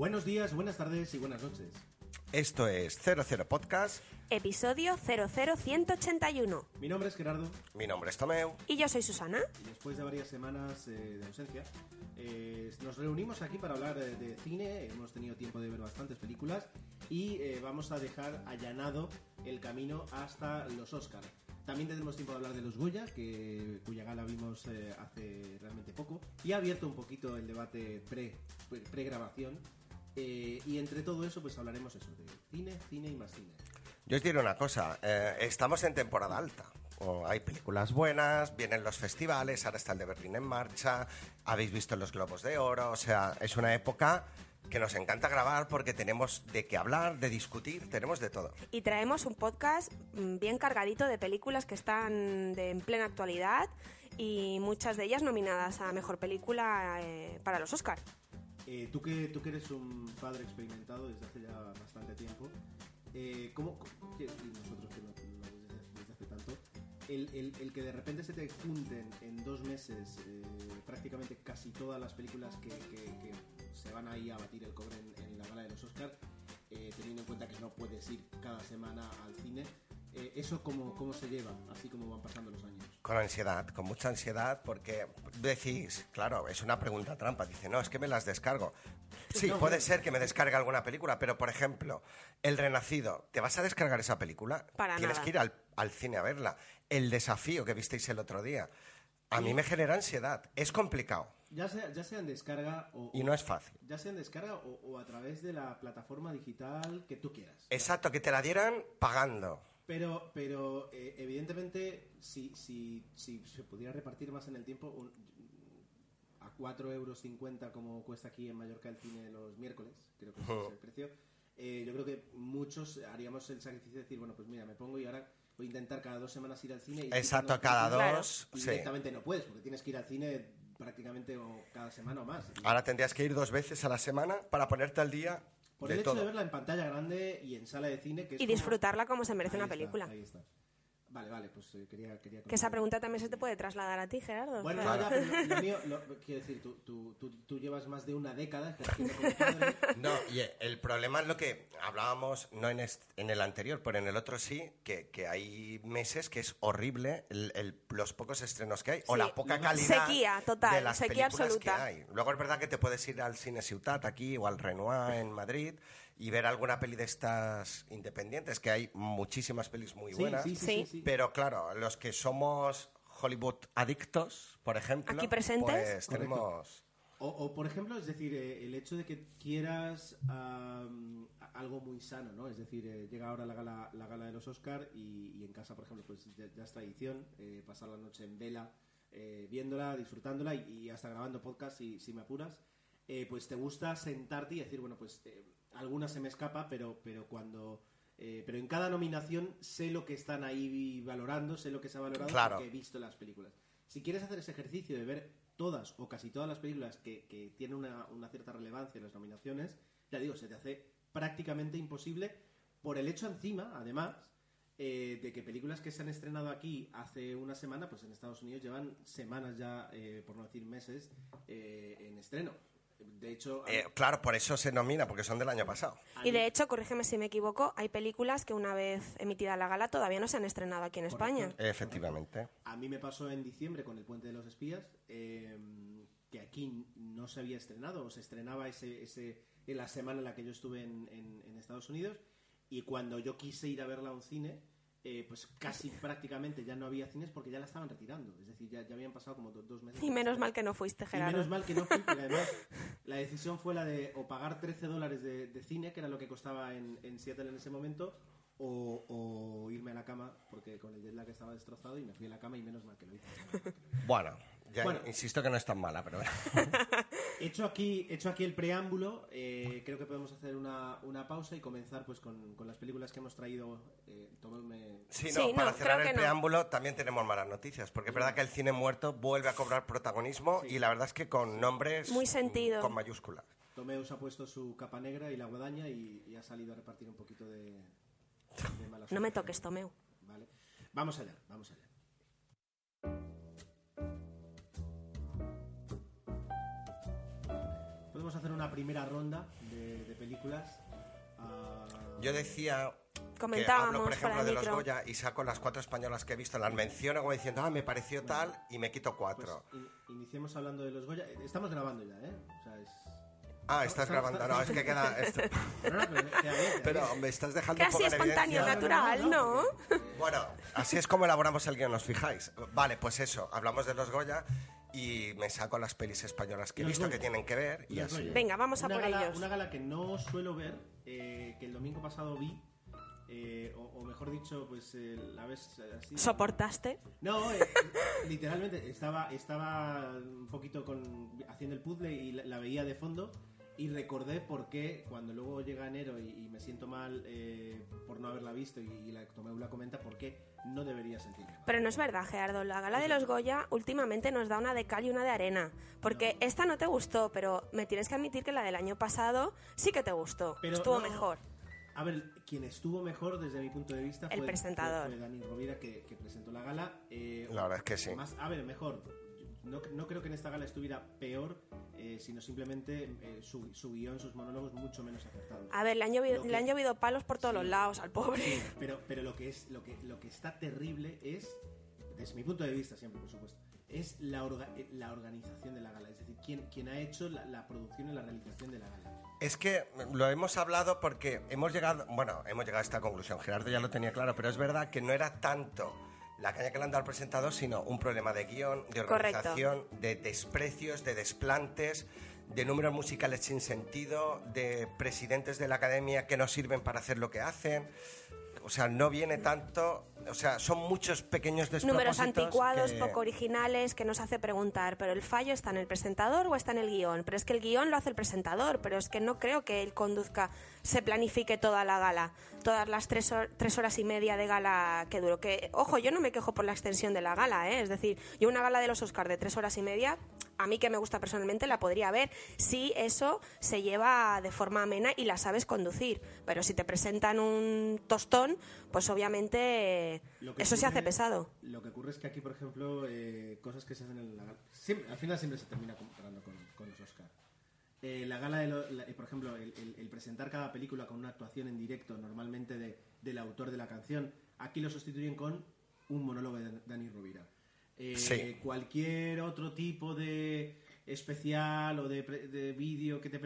Buenos días, buenas tardes y buenas noches. Esto es 00 Podcast. Episodio 00181. Mi nombre es Gerardo Mi nombre es Tomeu. Y yo soy Susana. y después de varias semanas eh, de ausencia eh, nos reunimos aquí para hablar de, de cine. Hemos tenido tiempo de ver bastantes películas y eh, vamos a dejar allanado el camino hasta los Oscars. También tendremos tiempo de hablar de los Goya, que, cuya gala vimos eh, hace realmente poco, y ha abierto un poquito el debate pre- pre- pre-grabación. Eh, y entre todo eso, pues hablaremos eso, de cine, cine y más cine. Yo os diré una cosa, eh, estamos en temporada alta. Oh, hay películas buenas, vienen los festivales, ahora está el de Berlín en marcha, habéis visto los Globos de Oro, o sea, es una época que nos encanta grabar porque tenemos de qué hablar, de discutir, tenemos de todo. Y traemos un podcast mm, bien cargadito de películas que están de- en plena actualidad y muchas de ellas nominadas a Mejor Película eh, para los Oscar. Eh, tú, que, tú que eres un padre experimentado desde hace ya bastante tiempo, eh, ¿cómo, y nosotros que no, desde, hace tanto, el, el- el que de repente se te junten en dos meses eh, prácticamente casi todas las películas que, se van ahí a batir el cobre en, en la gala de los Oscars, teniendo en cuenta que no puedes ir cada semana al cine, eh, ¿eso cómo, cómo se lleva, así como van pasando los años? Con ansiedad, con mucha ansiedad, porque decís, claro, es una pregunta trampa. Dice, no, es que me las descargo. Sí, No, puede ser que me descargue alguna película, pero por ejemplo, El Renacido, ¿te vas a descargar esa película? Para Tienes nada. que ir al, al cine a verla. El desafío que visteis el otro día. A mí me genera ansiedad. Es complicado Ya sea, ya sea en descarga o, y no es fácil. ya sea en descarga o, o a través de la plataforma digital que tú quieras. Exacto, que te la dieran pagando. Pero, pero eh, evidentemente, si, si, si se pudiera repartir más en el tiempo, un- a 4,50 euros como cuesta aquí en Mallorca el cine los miércoles, creo que ese es el precio, eh, yo creo que muchos haríamos el sacrificio de decir, bueno, pues mira, me pongo y ahora voy a intentar cada dos semanas ir al cine. Y Exacto, cada dos, sí. directamente no puedes, porque tienes que ir al cine prácticamente o cada semana o más. Ahora tendrías que ir dos veces a la semana para ponerte al día Por de el hecho todo. de verla en pantalla grande y en sala de cine, que es Y como- disfrutarla como se merece Ahí una está, película. ahí está. Vale, vale, pues eh, quería, quería Que esa pregunta también se te puede trasladar a ti, Gerardo. Bueno, Claro. no, ya, pero lo, lo mío, lo- quiero decir, tú, tú, tú, tú llevas más de una década ejerciendo como padre. No, y el problema es lo que hablábamos, no en, est- en el anterior, pero en el otro sí, que, que hay meses que es horrible el- el- los pocos estrenos que hay o la poca calidad Sequía, total, de las sequía películas absoluta. que hay. Luego es verdad que te puedes ir al Cine Ciutat aquí o al Renoir en Madrid y ver alguna peli de estas independientes, que hay muchísimas pelis muy Sí, buenas. sí, sí, Sí. sí, sí. Pero claro, los que somos Hollywood adictos, por ejemplo, Aquí presentes. pues tenemos... O, o, por ejemplo, es decir, eh, el hecho de que quieras a- algo muy sano, ¿no? Es decir, eh, llega ahora la gala, la gala de los Oscar y, y en casa, por ejemplo, pues ya, ya es tradición eh, pasar la noche en vela eh, viéndola, disfrutándola y, y hasta grabando podcast si, si me apuras. Eh, pues te gusta sentarte y decir, bueno, pues eh, alguna se me escapa, pero, pero cuando... eh, pero en cada nominación sé lo que están ahí valorando, sé lo que se ha valorado Claro. porque he visto las películas. Si quieres hacer ese ejercicio de ver todas o casi todas las películas que, que tienen una, una cierta relevancia en las nominaciones, ya digo, se te hace prácticamente imposible por el hecho encima, además, eh, de que películas que se han estrenado aquí hace una semana, pues en Estados Unidos llevan semanas ya, eh, por no decir meses, eh, en estreno. De hecho, Eh, claro, por eso se nomina, porque son del año pasado. Y de hecho, corrígeme si me equivoco, hay películas que una vez emitida la gala todavía no se han estrenado aquí en España. Correcto. Efectivamente. A mí me pasó en diciembre con El Puente de los Espías, eh, que aquí no se había estrenado, o se estrenaba ese, ese, en la semana en la que yo estuve en, en- en Estados Unidos, y cuando yo quise ir a verla a un cine, eh, pues casi prácticamente ya no había cines porque ya la estaban retirando. Es decir, ya, ya habían pasado como do- dos meses. Y menos mal que no fuiste, Y Gerardo. menos mal que no fui, porque además la decisión fue la de o pagar 13 dólares de, de cine, que era lo que costaba en, en Seattle en ese momento, o, o irme a la cama, porque con el jet lag estaba destrozado y me fui a la cama y menos mal que lo hice. Bueno, ya Bueno. insisto que no es tan mala, pero He hecho aquí, he hecho aquí el preámbulo, eh, creo que podemos hacer una, una pausa y comenzar pues con, con las películas que hemos traído. Eh, Sí, no, Sí, para no, cerrar el no. preámbulo también tenemos malas noticias, porque es verdad que el cine muerto vuelve a cobrar protagonismo y la verdad es que con nombres Muy sentido. con mayúsculas. Tomeu se ha puesto su capa negra y la guadaña y, y ha salido a repartir un poquito de, de mala No me toques, Tomeu. Vale. Vamos allá, vamos allá. Podemos hacer una primera ronda de, de películas. Ah, Yo decía que Comentábamos hablo, por ejemplo, de de los micro. Goya y saco las cuatro españolas que he visto, las menciono como diciendo, ah, me pareció tal y me quito pues, cuatro. in- iniciemos hablando de los Goya. Estamos grabando ya, ¿eh? O sea, es... Ah, estás está- grabando. No, es que queda esto. No, no, pero queda bien, queda Pero bien. me estás dejando Que un poco espontáneo, evidencia. natural, ¿no? Bueno, así es como elaboramos el guion, ¿os fijáis? Vale, pues eso, hablamos de los Goya y me saco las pelis españolas que he visto que tienen que ver y así. Venga, vamos a una por gala, ellos. Una gala que no suelo ver, eh, que el domingo pasado vi, eh, o, o mejor dicho, pues eh, la vez eh, así... ¿Soportaste? No, eh, literalmente estaba, estaba un poquito con, haciendo el puzzle y la, la veía de fondo y recordé por qué cuando luego llega enero y, y me siento mal eh, por no haberla visto y, y la Tomeu la comenta por qué no debería sentirme mal. Pero no es verdad, Gerardo. La gala de los Goya últimamente nos da una de cal y una de arena. Porque esta no te gustó, pero me tienes que admitir que la del año pasado sí que te gustó. Pero Estuvo no, mejor. A ver, quien estuvo mejor desde mi punto de vista El fue, presentador. fue- fue Dani Rovira que, que presentó la gala. eh, La verdad es que sí. Más, a ver, mejor. No, no creo que en esta gala estuviera peor, eh, sino simplemente eh, su, su guion, sus monólogos mucho menos acertados. A ver, le han llovido, le han llovido palos por todos Sí. los lados al pobre. Pero, pero lo que es lo que lo que está terrible es, desde mi punto de vista siempre, por supuesto, es la, orga- eh, la organización de la gala. Es decir, quién, quién ha hecho la, la producción y la realización de la gala. Es que lo hemos hablado porque hemos llegado, bueno, hemos llegado a esta conclusión. Gerardo ya lo tenía claro, pero es verdad que no era tanto la caña que le han dado al presentador, sino un problema de guion, de Correcto. organización, de desprecios, de desplantes, de números musicales sin sentido, de presidentes de la academia que no sirven para hacer lo que hacen. O sea, no viene tanto, o sea, son muchos pequeños despropósitos. Números anticuados, que- poco originales, que nos hace preguntar, ¿pero el fallo está en el presentador o está en el guion? Pero es que el guion lo hace el presentador, pero es que no creo que él conduzca, se planifique toda la gala, todas las tres, tres horas y media de gala que duró. Que, ojo, yo no me quejo por la extensión de la gala, ¿eh? es decir, yo una gala de los Oscars de tres horas y media, a mí que me gusta personalmente, la podría ver si eso se lleva de forma amena y la sabes conducir. Pero si te presentan un tostón, pues obviamente eso se hace pesado. Lo que ocurre es que aquí, por ejemplo, eh, cosas que se hacen en la gala. siempre- al final siempre se termina comparando con, con los Oscar. Eh, la gala, de lo- la- eh, por ejemplo, el, el- el presentar cada película con una actuación en directo, normalmente de- del autor de la canción, aquí lo sustituyen con un monólogo de Dani Rovira. Eh. Cualquier otro tipo de especial o de, de vídeo que te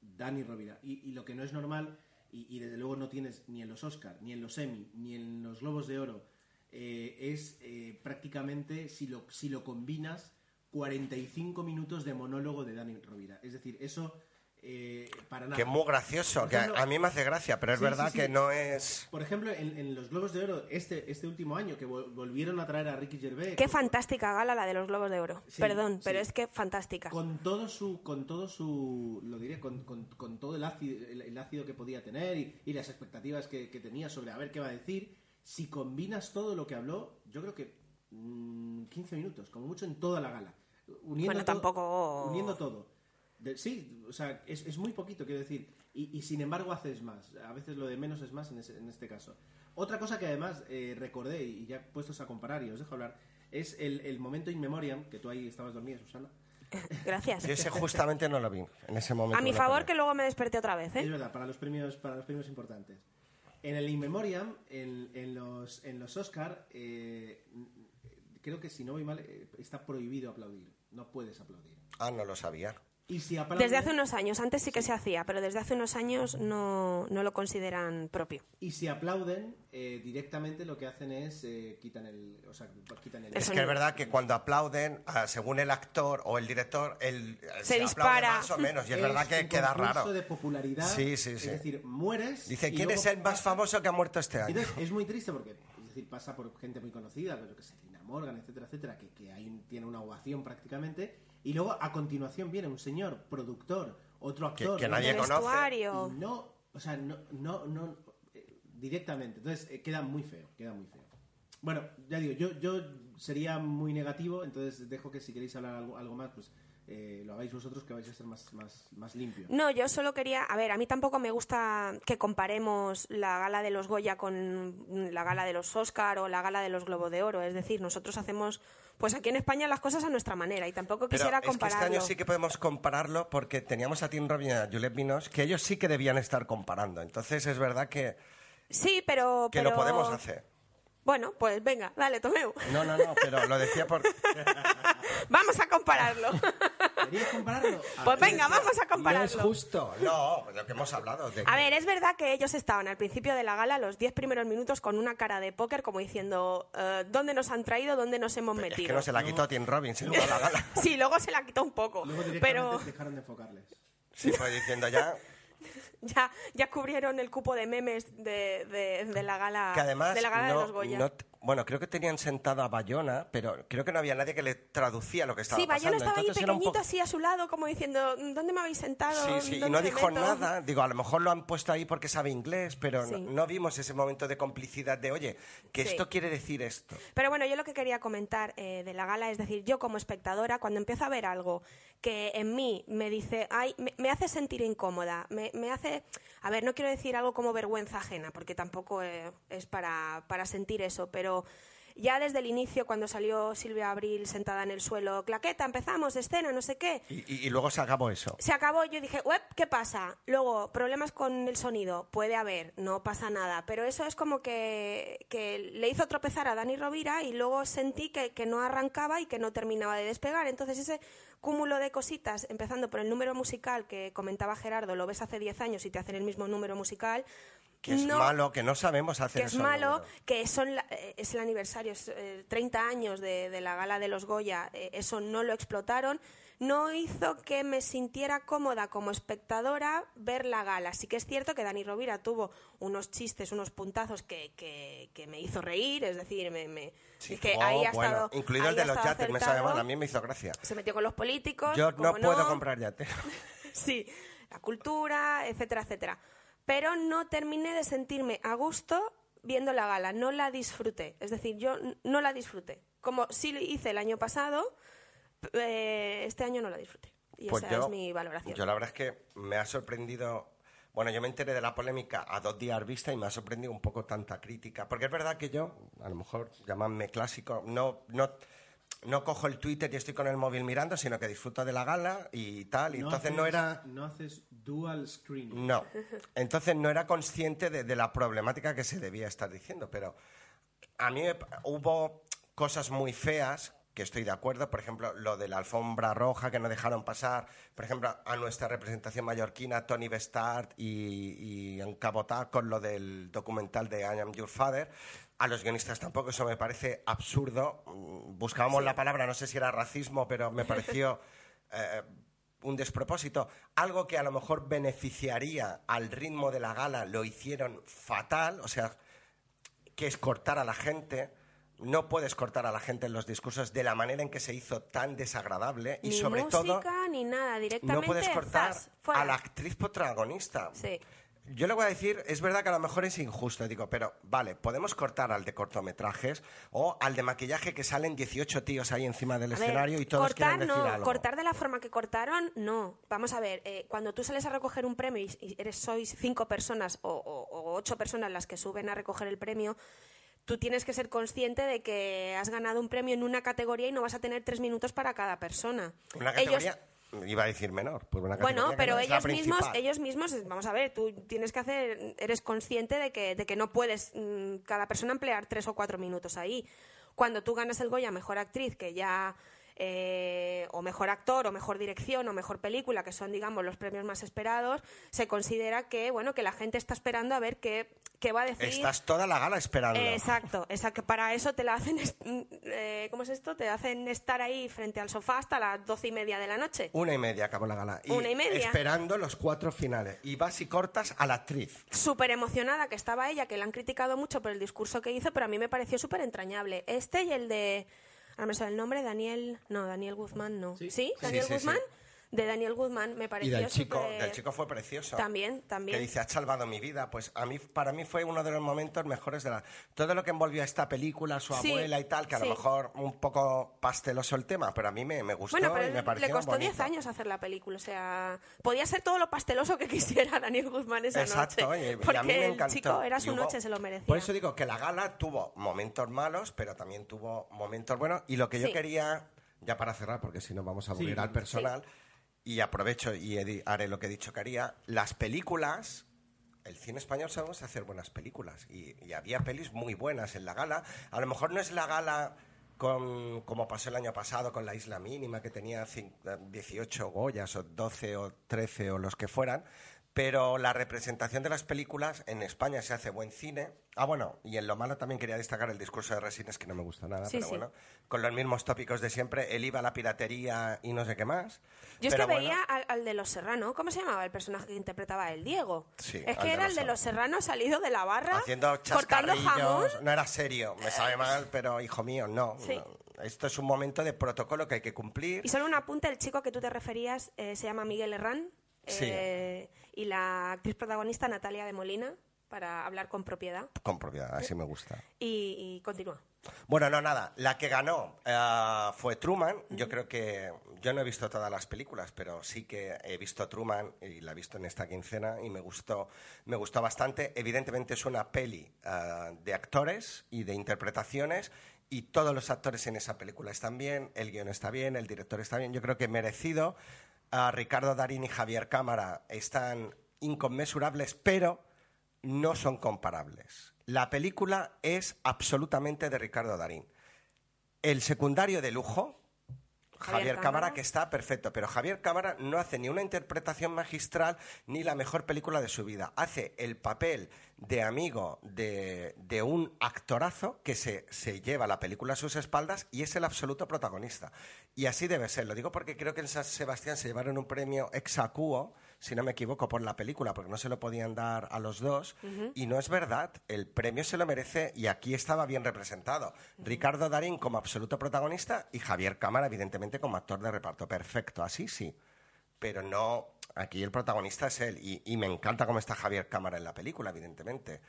Dani Rovira. Y, lo que no es normal, y, y desde luego no tienes ni en los Oscar, ni en los Emmy, ni en los Globos de Oro, eh, es eh, prácticamente, si lo, si lo combinas, 45 minutos de monólogo de Dani Rovira. Es decir, eso eh, para nada. Que es muy gracioso, Por que a, mí me hace gracia, pero es Sí, verdad sí, sí. que no es... Por ejemplo, en, en los Globos de Oro, este, este último año, que vol- volvieron a traer a Ricky Gervais. Qué con- fantástica gala la de los Globos de Oro. Sí, Perdón, pero es que fantástica. con todo su con todo su lo diré con, con- con todo el ácido, el, el ácido que podía tener y, y las expectativas que, que tenía sobre a ver qué va a decir si combinas todo lo que habló yo creo que mm, 15 minutos como mucho en toda la gala uniendo Bueno, todo- tampoco- uniendo todo De- sí o sea es, es muy poquito quiero decir y, y sin embargo haces más a veces lo de menos es más en, ese- en este caso otra cosa que además eh, recordé y ya puestos a comparar y os dejo hablar es el, el momento in memoriam que tú ahí estabas dormida Susana Gracias. Yo ese justamente no lo vi en ese momento. A mi favor, que luego me desperté otra vez, Es ¿eh? verdad, para los premios, para los premios importantes. En el In Memoriam, en, en los, en los Oscar, eh, creo que si no voy mal, eh, está prohibido aplaudir. No puedes aplaudir. Ah, no lo sabía. Y si aplauden, Desde hace unos años, antes sí que se hacía, pero desde hace unos años no, no lo consideran propio. y si aplauden, eh, directamente lo que hacen es eh, quitan el, o sea, quitan el. Es que es verdad que cuando aplauden, ah, según el actor o el director, el, eh, Se aplaude dispara. más o menos. Y es, verdad que un queda raro. de popularidad. Sí, sí, sí. Es decir, mueres. Dice, ¿quién es el más pasa- famoso que ha muerto este año? Entonces, es muy triste porque es decir, pasa por gente muy conocida, pues yo que sé, Lina Morgan, etcétera, etcétera, que, que ahí tiene una ovación prácticamente. Y luego a continuación viene un señor productor, otro Que- actor. que ¿no? nadie conoce. Y no, o sea, no, no, no eh, directamente. Entonces eh, queda muy feo, queda muy feo. Bueno, ya digo, yo, yo sería muy negativo, entonces dejo que si queréis hablar algo, algo más, pues eh, lo hagáis vosotros, que vais a ser más, más, más limpios. No, yo solo quería, a ver, a mí tampoco me gusta que comparemos la gala de los Goya con la gala de los Oscar o la gala de los Globo de Oro. Es decir, nosotros hacemos, pues aquí en España las cosas a nuestra manera y tampoco Pero quisiera es que este compararlo. año sí que podemos compararlo porque teníamos a Tim Robin y a Juliette Binoche que ellos sí que debían estar comparando. Entonces es verdad que, Sí, pero, que pero- lo podemos hacer. Bueno, pues venga, dale, Tomeu. No, no, no, pero lo decía por... Vamos a compararlo. ¿Queríais compararlo? Pues venga, vamos a No es compararlo. justo. No, lo que hemos hablado. De A ver, es verdad que ellos estaban al principio de la gala, los 10 primeros minutos, con una cara de póker, como diciendo, eh, ¿dónde nos han traído? ¿Dónde nos hemos es metido? que no se la quitó Tim Robbins en toda la gala. Sí, luego se la quitó un poco. Luego Pero dejaron de enfocarles. Sí, pues diciendo ya ya, ya cubrieron el cupo de memes de, de- de la gala, que además de, la gala no- de los Goya. no bueno, creo que tenían sentado a Bayona, pero creo que no había nadie que le traducía lo que estaba sí, Bayona pasando. estaba ahí Entonces un pequeñito, poco- así a su lado, como diciendo, ¿dónde me habéis sentado? Sí, sí, y ¿Dónde no dijo meto?". nada. Digo, a lo mejor lo han puesto ahí porque sabe inglés, pero no, vimos ese momento de complicidad de, oye, que Sí. esto quiere decir esto. Pero bueno, yo lo que quería comentar eh, de la gala es decir, yo como espectadora, cuando empiezo a ver algo que en mí me dice, ay, me, me hace sentir incómoda, me, me hace, a ver, no quiero decir algo como vergüenza ajena, porque tampoco eh, es para, para sentir eso, pero ya desde el inicio, cuando salió Silvia Abril sentada en el suelo, claqueta, empezamos, escena, no sé qué, Y, y- y luego se acabó eso. se acabó, yo dije, "Uep, ¿qué pasa? Luego, problemas con el sonido, puede haber, no pasa nada, pero eso es como que, que le hizo tropezar a Dani Rovira y luego sentí que, que no arrancaba y que no terminaba de despegar. Entonces ese cúmulo de cositas, empezando por el número musical que comentaba Gerardo, lo ves hace 10 años y te hacen el mismo número musical. Que es no- malo, que no sabemos hacer que es eso. malo, que son la- eh, es el aniversario, es eh, 30 años de, de la gala de los Goya, eh, eso no lo explotaron, no hizo que me sintiera cómoda como espectadora ver la gala. Sí que es cierto que Dani Rovira tuvo unos chistes, unos puntazos que, que, que me hizo reír, es decir, me, me Sí, es que oh, ahí ha bueno, estado incluido el de los yates, me sabe mal, a mí me hizo gracia. Se metió con los políticos. Yo no como puedo comprar yate. sí, la cultura, etcétera, etcétera. Pero no terminé de sentirme a gusto viendo la gala, no la disfruté. Es decir, yo no la disfruté. Como sí lo hice el año pasado, eh, este año no la disfruté. Y Pues esa yo, es mi valoración. yo la verdad es que me ha sorprendido. Bueno, yo me enteré de la polémica a dos días vista y me ha sorprendido un poco tanta crítica. Porque es verdad que yo, a lo mejor llamadme clásico, no, no, no cojo el Twitter y estoy con el móvil mirando, sino que disfruto de la gala y tal. Y entonces no haces- era. No haces dual screen. No. Entonces no era consciente de, de la problemática que se debía estar diciendo, pero a mí hubo cosas muy feas que estoy de acuerdo, por ejemplo, lo de la alfombra roja que no dejaron pasar, por ejemplo, a nuestra representación mallorquina, Tony Bestart y, y Encabotá con lo del documental de I Am Your Father. A los guionistas tampoco, eso me parece absurdo. Buscábamos la palabra, no sé si era racismo, pero me pareció eh, un despropósito. Algo que a lo mejor beneficiaría al ritmo de la gala, lo hicieron fatal, o sea, que es cortar a la gente. No puedes cortar a la gente en los discursos de la manera en que se hizo tan desagradable y sobre música todo ni nada, directamente no puedes cortar a la actriz protagonista. Sí. Yo le voy a decir, es verdad que a lo mejor es injusto, digo, pero vale, podemos cortar al de cortometrajes o al de maquillaje que salen 18 tíos ahí encima del A ver, escenario y todos cortar quieren decir no, algo. cortar de la forma que cortaron, no. Vamos a ver, eh, cuando tú sales a recoger un premio y, eres sois cinco personas o, o- o ocho personas las que suben a recoger el premio, tú tienes que ser consciente de que has ganado un premio en una categoría y no vas a tener tres minutos para cada persona. Una Ellos- categoría, iba a decir menor, pues una bueno, pero no ellos mismos, ellos mismos, vamos a ver, tú tienes que hacer, eres consciente de que, de que no puedes mm, cada persona emplear tres o cuatro minutos ahí. Cuando tú ganas el Goya Mejor Actriz, que ya eh, o mejor actor, o mejor dirección, o mejor película, que son, digamos, los premios más esperados, se considera que, bueno, que la gente está esperando a ver qué, qué va a decir. Estás toda la gala esperando. Exacto, exacto. Para eso te la hacen, eh, ¿cómo es esto? Te hacen estar ahí frente al sofá hasta las doce y media de la noche. Una y media acabó la gala. Una y media. Esperando los cuatro finales. Y vas y cortas a la actriz. Súper emocionada que estaba ella, que la han criticado mucho por el discurso que hizo, pero a mí me pareció súper entrañable. Este y el de. Ahora me sale el nombre, Daniel. No, Daniel Guzmán, no. ¿Sí? Sí. ¿Daniel Sí, sí, Guzmán? De Daniel Guzmán me Y pareció del chico, súper- del chico fue precioso. También, también. Que dice, has salvado mi vida. Pues a mí, para mí fue uno de los momentos mejores de la... Todo lo que envolvió a esta película, su Sí, abuela y tal, que a sí. lo mejor un poco pasteloso el tema, pero a mí me, me gustó Bueno, y me pero pareció le costó bonito. 10 años hacer la película, o sea, podía ser todo lo pasteloso que quisiera Daniel Guzmán esa Exacto, noche. y- y, porque a mí me el encantó. chico era Y su hubo- noche, se lo merecía. Por eso digo que la gala tuvo momentos malos, pero también tuvo momentos buenos. Y lo que yo Sí. quería, ya para cerrar, porque si no vamos a aburrir Sí. al personal, y aprovecho y haré lo que he dicho que haría, las películas... El cine español sabemos hacer buenas películas y, había pelis muy buenas en la gala. A lo mejor no es la gala con, como pasó el año pasado con La Isla Mínima, que tenía cin- 18 Goyas o 12 o 13 o los que fueran, pero la representación de las películas en España se hace buen cine. Ah, bueno, y en lo malo también quería destacar el discurso de Resines, que no me gusta nada, Sí, pero sí. bueno, con los mismos tópicos de siempre, el IVA, la piratería y no sé qué más. Yo es que bueno, veía al, al de Los Serrano, ¿cómo se llamaba el personaje que interpretaba a él? Diego. Sí, es que era el de Los Serrano salido de la barra, haciendo cortando jamón. no era serio, me sabe mal, pero hijo mío, no. Esto es un momento de protocolo que hay que cumplir. Y solo un apunte, el chico que tú te referías eh, se llama Miguel Herrán Sí. eh, y la actriz protagonista Natalia de Molina, para hablar con propiedad. Con propiedad, así me gusta. Y, y continúa. Bueno, no, nada. La que ganó eh, fue Truman. Yo creo que. Yo no he visto todas las películas, pero sí que he visto Truman y la he visto en esta quincena y me gustó, me gustó bastante. Evidentemente es una peli eh, de actores y de interpretaciones y todos los actores en esa película están bien, el guion está bien, el director está bien. Yo creo que merecido. A Ricardo Darín y Javier Cámara están inconmensurables, pero no son comparables. La película es absolutamente de Ricardo Darín. El secundario de lujo, Javier, Cámara, Cámara. que está perfecto, pero Javier Cámara no hace ni una interpretación magistral ni la mejor película de su vida. Hace el papel de amigo de, de un actorazo que se, se lleva la película a sus espaldas y es el absoluto protagonista. Y así debe ser. Lo digo porque creo que en San Sebastián se llevaron un premio ex aequo, si no me equivoco, por la película, porque no se lo podían dar a los dos. Y no es verdad. El premio se lo merece y aquí estaba bien representado. Ricardo Darín como absoluto protagonista y Javier Cámara, evidentemente, como actor de reparto. Perfecto, así sí. Pero no, aquí el protagonista es él. Y, y me encanta cómo está Javier Cámara en la película, evidentemente.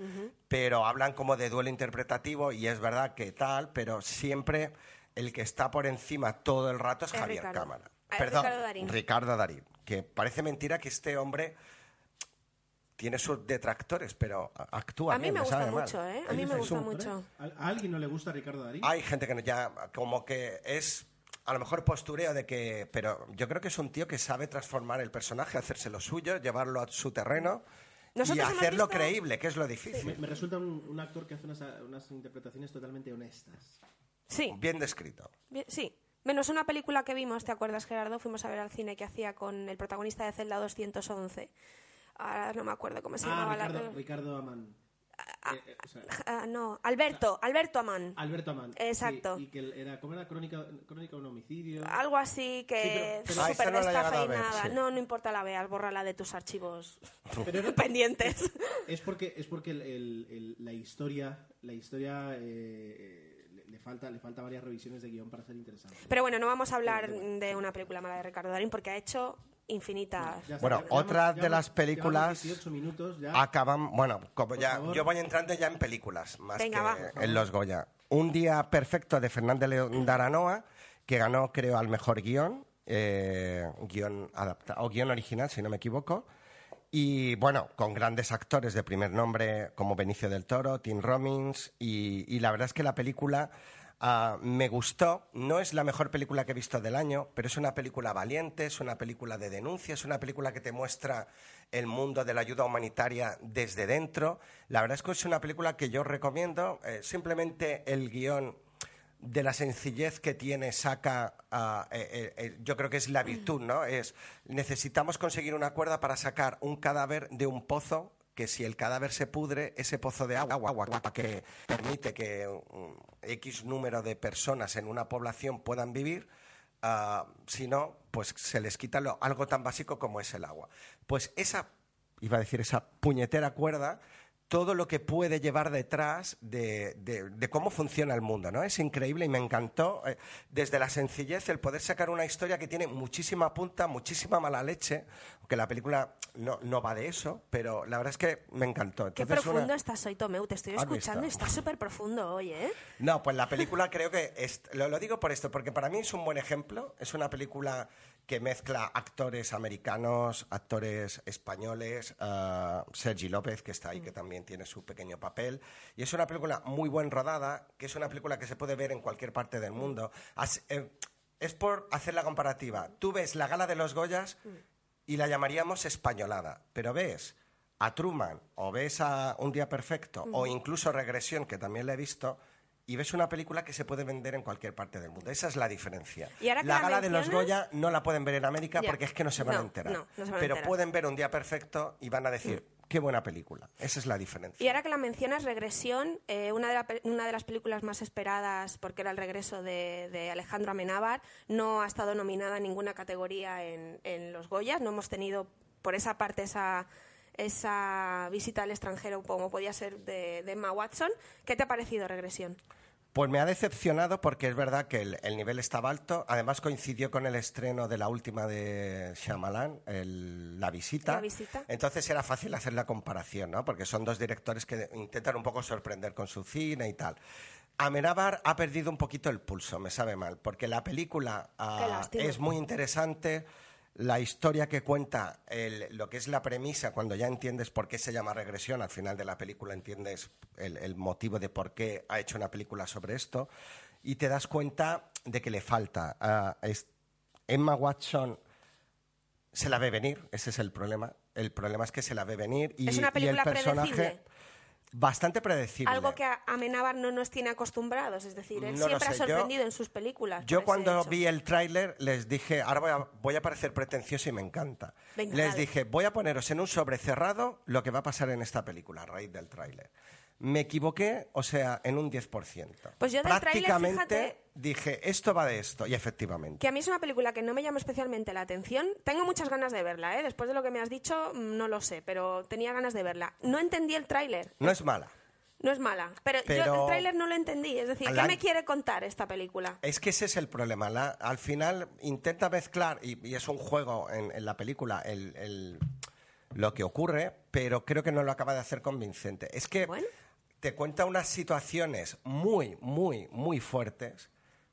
Pero hablan como de duelo interpretativo y es verdad que tal, pero siempre el que está por encima todo el rato es, Es Javier Ricardo. Cámara. Ah, Perdón, Ricardo Darín. Ricardo Darín. Que parece mentira que este hombre tiene sus detractores, pero actúa A mí bien, me me gusta mal. mucho, ¿eh? A ¿Hay mí me gusta mucho. ¿A alguien no le gusta Ricardo Darín? Hay gente que no- ya como que es a lo mejor postureo de que, pero yo creo que es un tío que sabe transformar el personaje, hacerse lo suyo, llevarlo a su terreno y Nosotros hacerlo visto- creíble, que es lo Me, difícil. me resulta un, un actor que hace unas, unas interpretaciones totalmente honestas. Sí, Bien descrito. bien- sí. Menos una película que vimos, ¿te acuerdas, Gerardo? Fuimos a ver al cine que hacía con el protagonista de Celda 211. Ahora no me acuerdo cómo se Ah, llamaba Ricardo, la... Ricardo Amán. Eh, eh, o sea, Ah, no, Alberto, Alberto Amán. Alberto Amán. Exacto. Sí, y que era, ¿cómo era? Crónica, crónica de un homicidio. Algo así que Sí, pero- pero- Ah, súper esta no la he destafa llegado a y ver, nada. sí. No, no importa la veas, bórrala de tus archivos Pero pendientes. Es porque, es porque el- el- el- la historia, la historia eh, eh, le, falta, le falta varias revisiones de guion para ser interesante. Pero bueno, no vamos a hablar de una película mala de Ricardo Darín porque ha hecho infinitas. Ya Bueno, ya- llevamos- otra de las películas- llevamos 18 minutos ya. Acaban, bueno, como ya, yo voy entrando ya en películas, más Venga, que va. en los Goya. Un día perfecto de Fernández León de Aranoa, que ganó, creo, al mejor guion, eh, guion adapta o guion original, si no me equivoco. Y bueno, con grandes actores de primer nombre como Benicio del Toro, Tim Robbins, y, la verdad es que la película ah, me gustó. No es la mejor película que he visto del año, pero es una película valiente, es una película de denuncia, es una película que te muestra el mundo de la ayuda humanitaria desde dentro. La verdad es que es una película que yo recomiendo. Eh, simplemente el guion de la sencillez que tiene saca, eh, yo creo que es la virtud, ¿no? Es, necesitamos conseguir una cuerda para sacar un cadáver de un pozo que si el cadáver se pudre, ese pozo de agua, agua, agua que permite que un X número de personas en una población puedan vivir, ah, si no, pues se les quita lo- algo tan básico como es el agua. Pues esa, iba a decir, esa puñetera cuerda, todo lo que puede llevar detrás de, de- de cómo funciona el mundo, ¿no? Es increíble y me encantó, eh, desde la sencillez, el poder sacar una historia que tiene muchísima punta, muchísima mala leche, aunque la película no, no va de eso, pero la verdad es que me encantó. Qué profundo una- estás hoy, Tomeu. Te estoy ¿Has escuchando y estás súper profundo hoy, ¿eh? No, pues la película creo que es- lo, lo digo por esto, porque para mí es un buen ejemplo. Es una película que mezcla actores americanos, actores españoles, ah, Sergi López, que está ahí, que también tiene su pequeño papel. Y es una película muy buen rodada, que es una película que se puede ver en cualquier parte del mundo. As- eh, es por hacer la comparativa. Tú ves la gala de los Goyas y la llamaríamos españolada, pero ves a Truman o ves a Un Día Perfecto o incluso Regresión, que también la he visto, y ves una película que se puede vender en cualquier parte del mundo. Esa es la diferencia. Y ahora que la la gala de los Goya no la pueden ver en América porque es que no se van a enterar. no, no se van a pero enterar. pueden ver Un Día Perfecto y van a decir, qué buena película. Esa es la diferencia. Y ahora que la mencionas, Regresión, eh, una, de la una de las películas más esperadas, porque era el regreso de, de Alejandro Amenábar, no ha estado nominada en ninguna categoría en, en los Goyas. No hemos tenido, por esa parte, esa, esa visita al extranjero como podía ser de, de Emma Watson. ¿Qué te ha parecido Regresión? Pues me ha decepcionado porque es verdad que el, el nivel estaba alto. Además coincidió con el estreno de la última de Shyamalan, el- La Visita. La Visita. Entonces era fácil hacer la comparación, ¿no? Porque son dos directores que intentan un poco sorprender con su cine y tal. Amenábar ha perdido un poquito el pulso, me sabe mal, porque la película lástima. es muy interesante. La historia que cuenta, el- lo que es la premisa, cuando ya entiendes por qué se llama regresión, al final de la película entiendes el, el motivo de por qué ha hecho una película sobre esto, y te das cuenta de que le falta. Emma Watson se la ve venir, ese es el problema. El problema es que se la ve venir y, ¿Es una y el personaje predecible? Bastante predecible. Algo que Amenábar no nos tiene acostumbrados, es decir, él No siempre ha yo- sorprendido en sus películas. Yo cuando vi el tráiler les dije, ahora voy a, voy a parecer pretencioso y me encanta. Venga, les dale. dije, voy a poneros en un sobre cerrado lo que va a pasar en esta película a raíz del tráiler. Me equivoqué, o sea, en un 10%. Pues yo del tráiler, fíjate- dije, esto va de esto, y efectivamente. Que a mí es una película que no me llama especialmente la atención. Tengo muchas ganas de verla, ¿eh? Después de lo que me has dicho, mm, no lo sé, pero tenía ganas de verla. No entendí el tráiler. No es mala. No es mala, pero, yo el tráiler no lo entendí. Es decir, ¿qué La- me quiere contar esta película? Es que ese es el problema. La- al final intenta mezclar, y, y es un juego en, en la película, el, el- lo que ocurre, pero creo que no lo acaba de hacer convincente. Es que Bueno. te cuenta unas situaciones muy, muy, muy fuertes,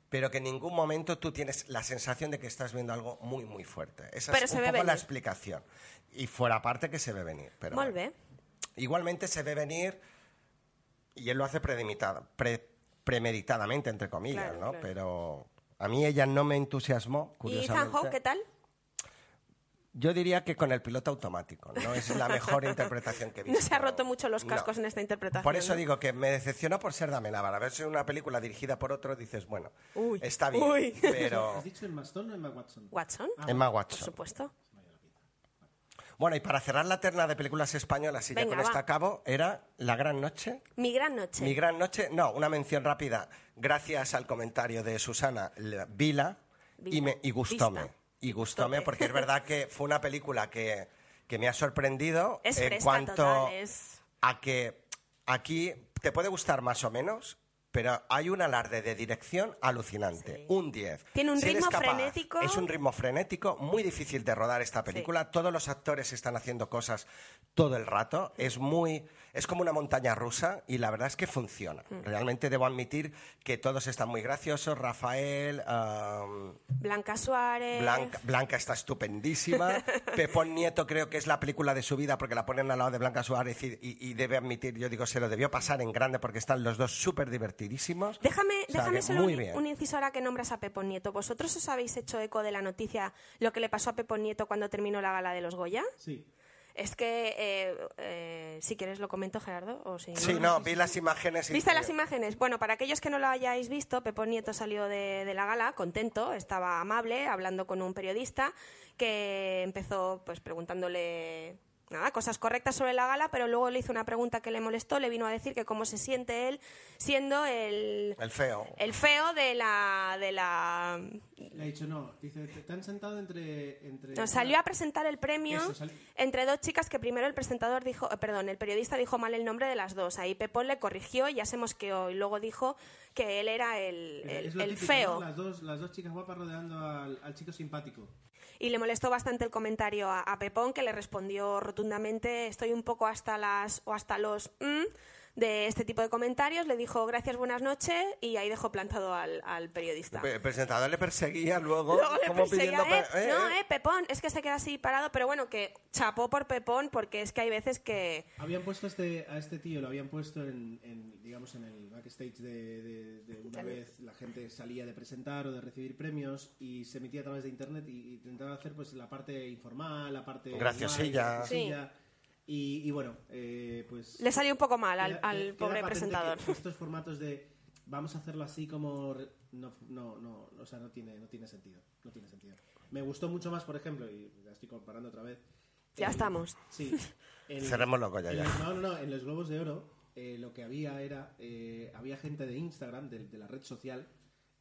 pero que en ningún momento tú tienes la sensación de que estás viendo algo muy, muy fuerte. Esa Pero es un poco la venir. explicación. Y fuera parte que se ve venir. Pero Molt bueno. bé. Igualmente se ve venir, y él lo hace pre- premeditadamente, entre comillas, Claro, ¿no? claro. Pero a mí ella no me entusiasmó, ¿Y curiosamente. Ethan Hawke qué tal? Yo diría que con el piloto automático, ¿no? Es la mejor interpretación que he No visto. se ha roto mucho los No. cascos en esta interpretación. Por eso ¿no? digo que me decepcionó por ser de Amenábar. A ver si una película dirigida por otro dices, bueno, Uy, está bien, uy. pero... ¿Has dicho Emma Stone o Emma Watson? ¿Watson? Emma Por supuesto. Bueno, y para cerrar la terna de películas españolas, y ya Venga, con esto va. acabo, era La Gran Noche. Mi gran noche. Mi gran noche, no, una mención rápida, gracias al comentario de Susana la- Vila, y, me, y gustóme. Vista. Y gustóme porque es verdad que fue una película que, que me ha sorprendido Es en fresca cuanto total, es- a que aquí te puede gustar más o menos, pero hay un alarde de dirección alucinante, un 10. Tiene un Si ritmo capaz- frenético. Es un ritmo frenético, muy difícil de rodar esta película. Todos los actores están haciendo cosas todo el rato. Es muy, es como una montaña rusa y la verdad es que funciona. Mm. Realmente debo admitir que todos están muy graciosos. Rafael, Blanca Suárez. Blanca, Blanca está estupendísima. Pepón Nieto creo que es la película de su vida porque la ponen al lado de Blanca Suárez y, y- y debe admitir, yo digo, se lo debió pasar en grande porque están los dos súper divertidísimos. Déjame, O sea, déjame solo muy un, bien. un inciso ahora que nombras a Pepón Nieto. ¿Vosotros os habéis hecho eco de la noticia lo que le pasó a Pepón Nieto cuando terminó la gala de los Goya? Sí. Es que, eh, eh, si quieres lo comento, Gerardo, o si Sí, no, vi las imágenes y... ¿Viste las imágenes? Bueno, para aquellos que no lo hayáis visto, Pepón Nieto salió de, de la gala contento, estaba amable, hablando con un periodista que empezó pues preguntándole nada, cosas correctas sobre la gala, pero luego le hizo una pregunta que le molestó, le vino a decir que cómo se siente él siendo el, El feo. el feo de la... De la... Le ha dicho, no, dice, te, han sentado entre... entre No, salió a presentar el premio Eso, sal- entre dos chicas que primero el presentador dijo, eh, perdón, el periodista dijo mal el nombre de las dos. Ahí Pepón le corrigió y ya se mosqueó y luego dijo que él era el, el- típico, feo. ¿no? Las, dos, las dos chicas guapas rodeando al, al chico simpático. Y le molestó bastante el comentario a, Pepón, que le respondió rotundamente, estoy un poco hasta las o hasta los mm de este tipo de comentarios. Le dijo gracias, buenas noches y ahí dejó plantado al, al periodista. El presentador le perseguía luego, Luego le como perseguía, pidiendo... "Eh, eh, no, eh". eh, Pepón, es que se queda así parado, pero bueno, que chapó por Pepón porque es que hay veces que... Habían puesto a este, a este tío, lo habían puesto en, en, digamos, en el backstage de, de- de una vez la gente salía de presentar o de recibir premios y se emitía a través de internet y, y intentaba hacer pues la parte informal, la parte Graciosilla. guay, graciosilla. Y, y bueno, eh, pues... Le salió un poco mal al, queda- al queda pobre presentador. estos formatos de vamos a hacerlo así como no no no o sea no tiene no tiene sentido no tiene sentido me gustó mucho más por ejemplo y la estoy comparando otra vez Ya en- estamos. sí en- Cerrémoslo, Goya, en ya. los- no no no en los globos de oro eh, lo que había era eh, había gente de Instagram de, de la red social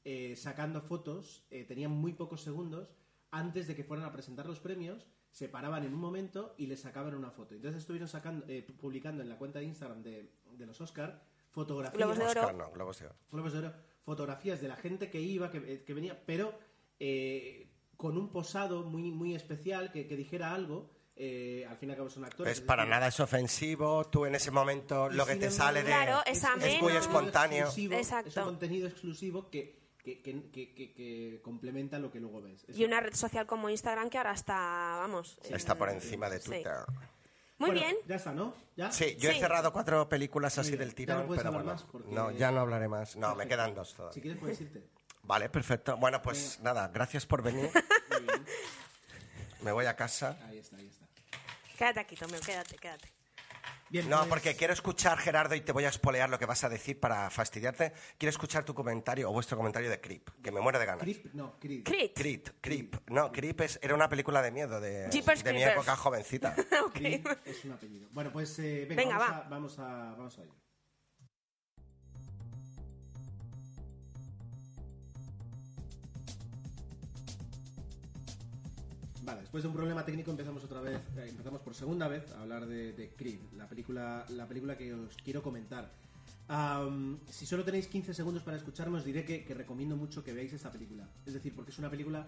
eh, sacando fotos eh, tenían muy pocos segundos antes de que fueran a presentar los premios se paraban en un momento y les sacaban una foto entonces estuvieron sacando eh, publicando en la cuenta de Instagram de, de los Oscar fotografías Globos de oro. Oscar, no, Globos de Oro. Globos de Oro, fotografías de la gente que iba, que, eh, que venía, pero eh, con un posado muy, muy especial que, que dijera algo. eh, al fin y al cabo son actores. Pues es para decir, nada es ofensivo, tú en ese momento lo que te sale de... Claro, es ameno. muy espontáneo. exclusivo, Exacto. Es un contenido exclusivo que, que, que- que- que- que complementa lo que luego ves. Eso- Y una red social como Instagram que ahora está, vamos. Está por encima de Sí. Twitter. Muy Bueno, bien. Ya está, ¿no? ¿Ya? Sí, yo Sí. he cerrado cuatro películas así del Ya tirón, no pero bueno. más porque- No, ya no hablaré más. No, me quedan dos todavía. Si quieres puedes irte. Vale, perfecto. Bueno, pues nada, gracias por venir. Muy bien. Me voy a casa. Ahí está, ahí está. Quédate aquí, Tomeo, quédate, quédate. Bien, No, pues- porque quiero escuchar, Gerardo, y te voy a espolear lo que vas a decir para fastidiarte. Quiero escuchar tu comentario o vuestro comentario de Creep, que me muero de ganas. Creep, no, Creed. Crit. Creep, Creep. No, Creep es- era una película de miedo de, Jeepers de mi Creepers. época jovencita. Creed es un apellido. Bueno, pues eh, venga, Venga, vamos, va. A, vamos a vamos a ello. Vale, después de un problema técnico empezamos otra vez, eh, empezamos por segunda vez a hablar de, de Creed, la película, la película que os quiero comentar. Si solo tenéis 15 segundos para escucharme, os diré que, recomiendo mucho que veáis esta película. Es decir, porque es una película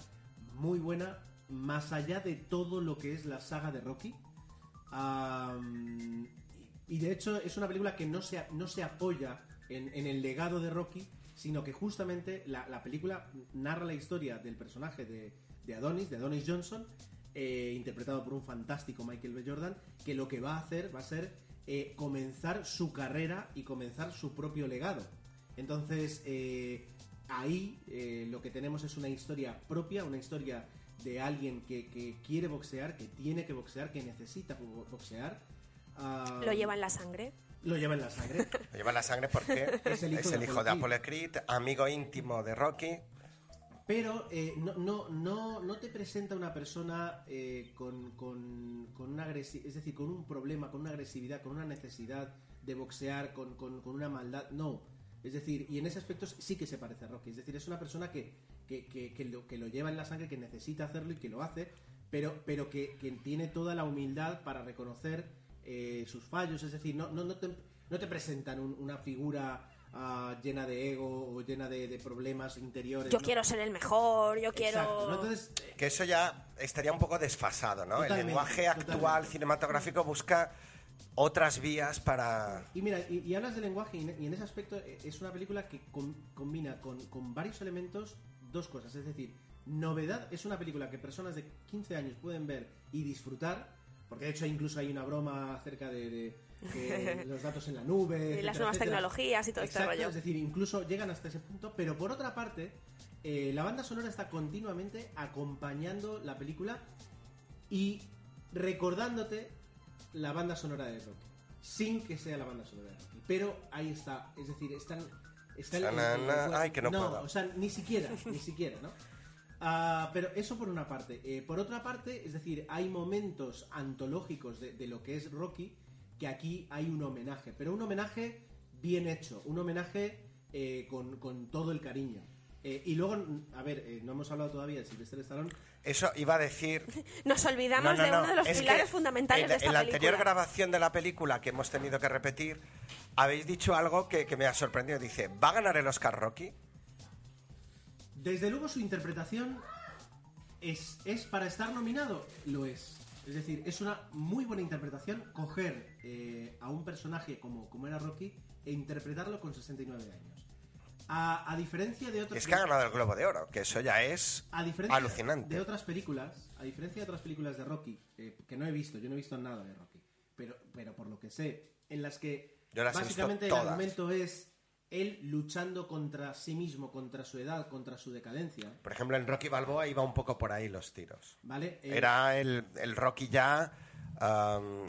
muy buena, más allá de todo lo que es la saga de Rocky. Y, de hecho es una película que no se, no se apoya en, el legado de Rocky, sino que justamente la película narra la historia del personaje de, de Adonis, de Adonis Johnson, eh, interpretado por un fantástico Michael B. Jordan, que lo que va a hacer va a ser eh, comenzar su carrera y comenzar su propio legado. Entonces, eh, ahí eh, lo que tenemos es una historia propia, una historia de alguien que, que quiere boxear, que tiene que boxear, que necesita bo- boxear. Ah, Lo lleva en la sangre. Lo lleva en la sangre. Lo lleva en la sangre porque Es el hijo de hijo de Apollo Apollo Creed, amigo íntimo de Rocky. Pero eh, no, no, no, no te presenta una persona eh, con, con, con una agresi- es decir, con un problema, con una agresividad, con una necesidad de boxear, con, con- con una maldad. No. Es decir, y en ese aspecto sí que se parece a Rocky. Es decir, es una persona que, que, que- que lo, que lo lleva en la sangre, que necesita hacerlo y que lo hace, pero, pero que, que tiene toda la humildad para reconocer eh, sus fallos. Es decir, no, no, no, te, no te presentan un- una figura ah, llena de ego o llena de, de problemas interiores. Yo ¿no? quiero ser el mejor, yo quiero... Exacto, ¿no? Entonces, eh, Que eso ya estaría un poco desfasado, ¿no? Totalmente, el lenguaje actual totalmente. cinematográfico busca otras vías para... y mira, y, y hablas de lenguaje y en, y en ese aspecto eh, es una película que com- combina con, con varios elementos dos cosas. Es decir, novedad es una película que personas de 15 años pueden ver y disfrutar, porque de hecho incluso hay una broma acerca de, de- los datos en la nube. De las etcétera, nuevas etcétera. tecnologías y todo este Exacto, rollo. Es decir, incluso llegan hasta ese punto, pero por otra parte, eh, la banda sonora está continuamente acompañando la película y recordándote la banda sonora de Rocky, sin que sea la banda sonora de Rocky. Pero ahí está, es decir, están... están ay, que no puedo. o sea, ni siquiera, ni siquiera, ¿no? Ah, pero eso por una parte. Eh, por otra parte, es decir, hay momentos antológicos de, de lo que es Rocky que aquí hay un homenaje, pero un homenaje bien hecho, un homenaje eh, con, con todo el cariño. Eh, y luego, a ver, eh, no hemos hablado todavía de Sylvester Stallone. Eso iba a decir. Nos olvidamos No, no, de no, uno de los es que pilares fundamentales en, de esta en la película. anterior grabación de la película que hemos tenido que repetir, habéis dicho algo que, que me ha sorprendido. Dice, ¿va a ganar el Oscar Rocky? Desde luego su interpretación es, es para estar nominado, lo es. Es decir, es una muy buena interpretación coger eh, a un personaje como, como era Rocky e interpretarlo con 69 años. A, a diferencia de otros... Es que ha ganado el Globo de Oro, que eso ya es A diferencia alucinante. de otras películas, a diferencia de otras películas de Rocky, eh, que no he visto, yo no he visto nada de Rocky, pero, pero por lo que sé, en las que Yo las he visto básicamente el argumento es él luchando contra sí mismo, contra su edad, contra su decadencia, Por ejemplo, en Rocky Balboa iba un poco por ahí los tiros. ¿vale? Eh, Era el, el Rocky ya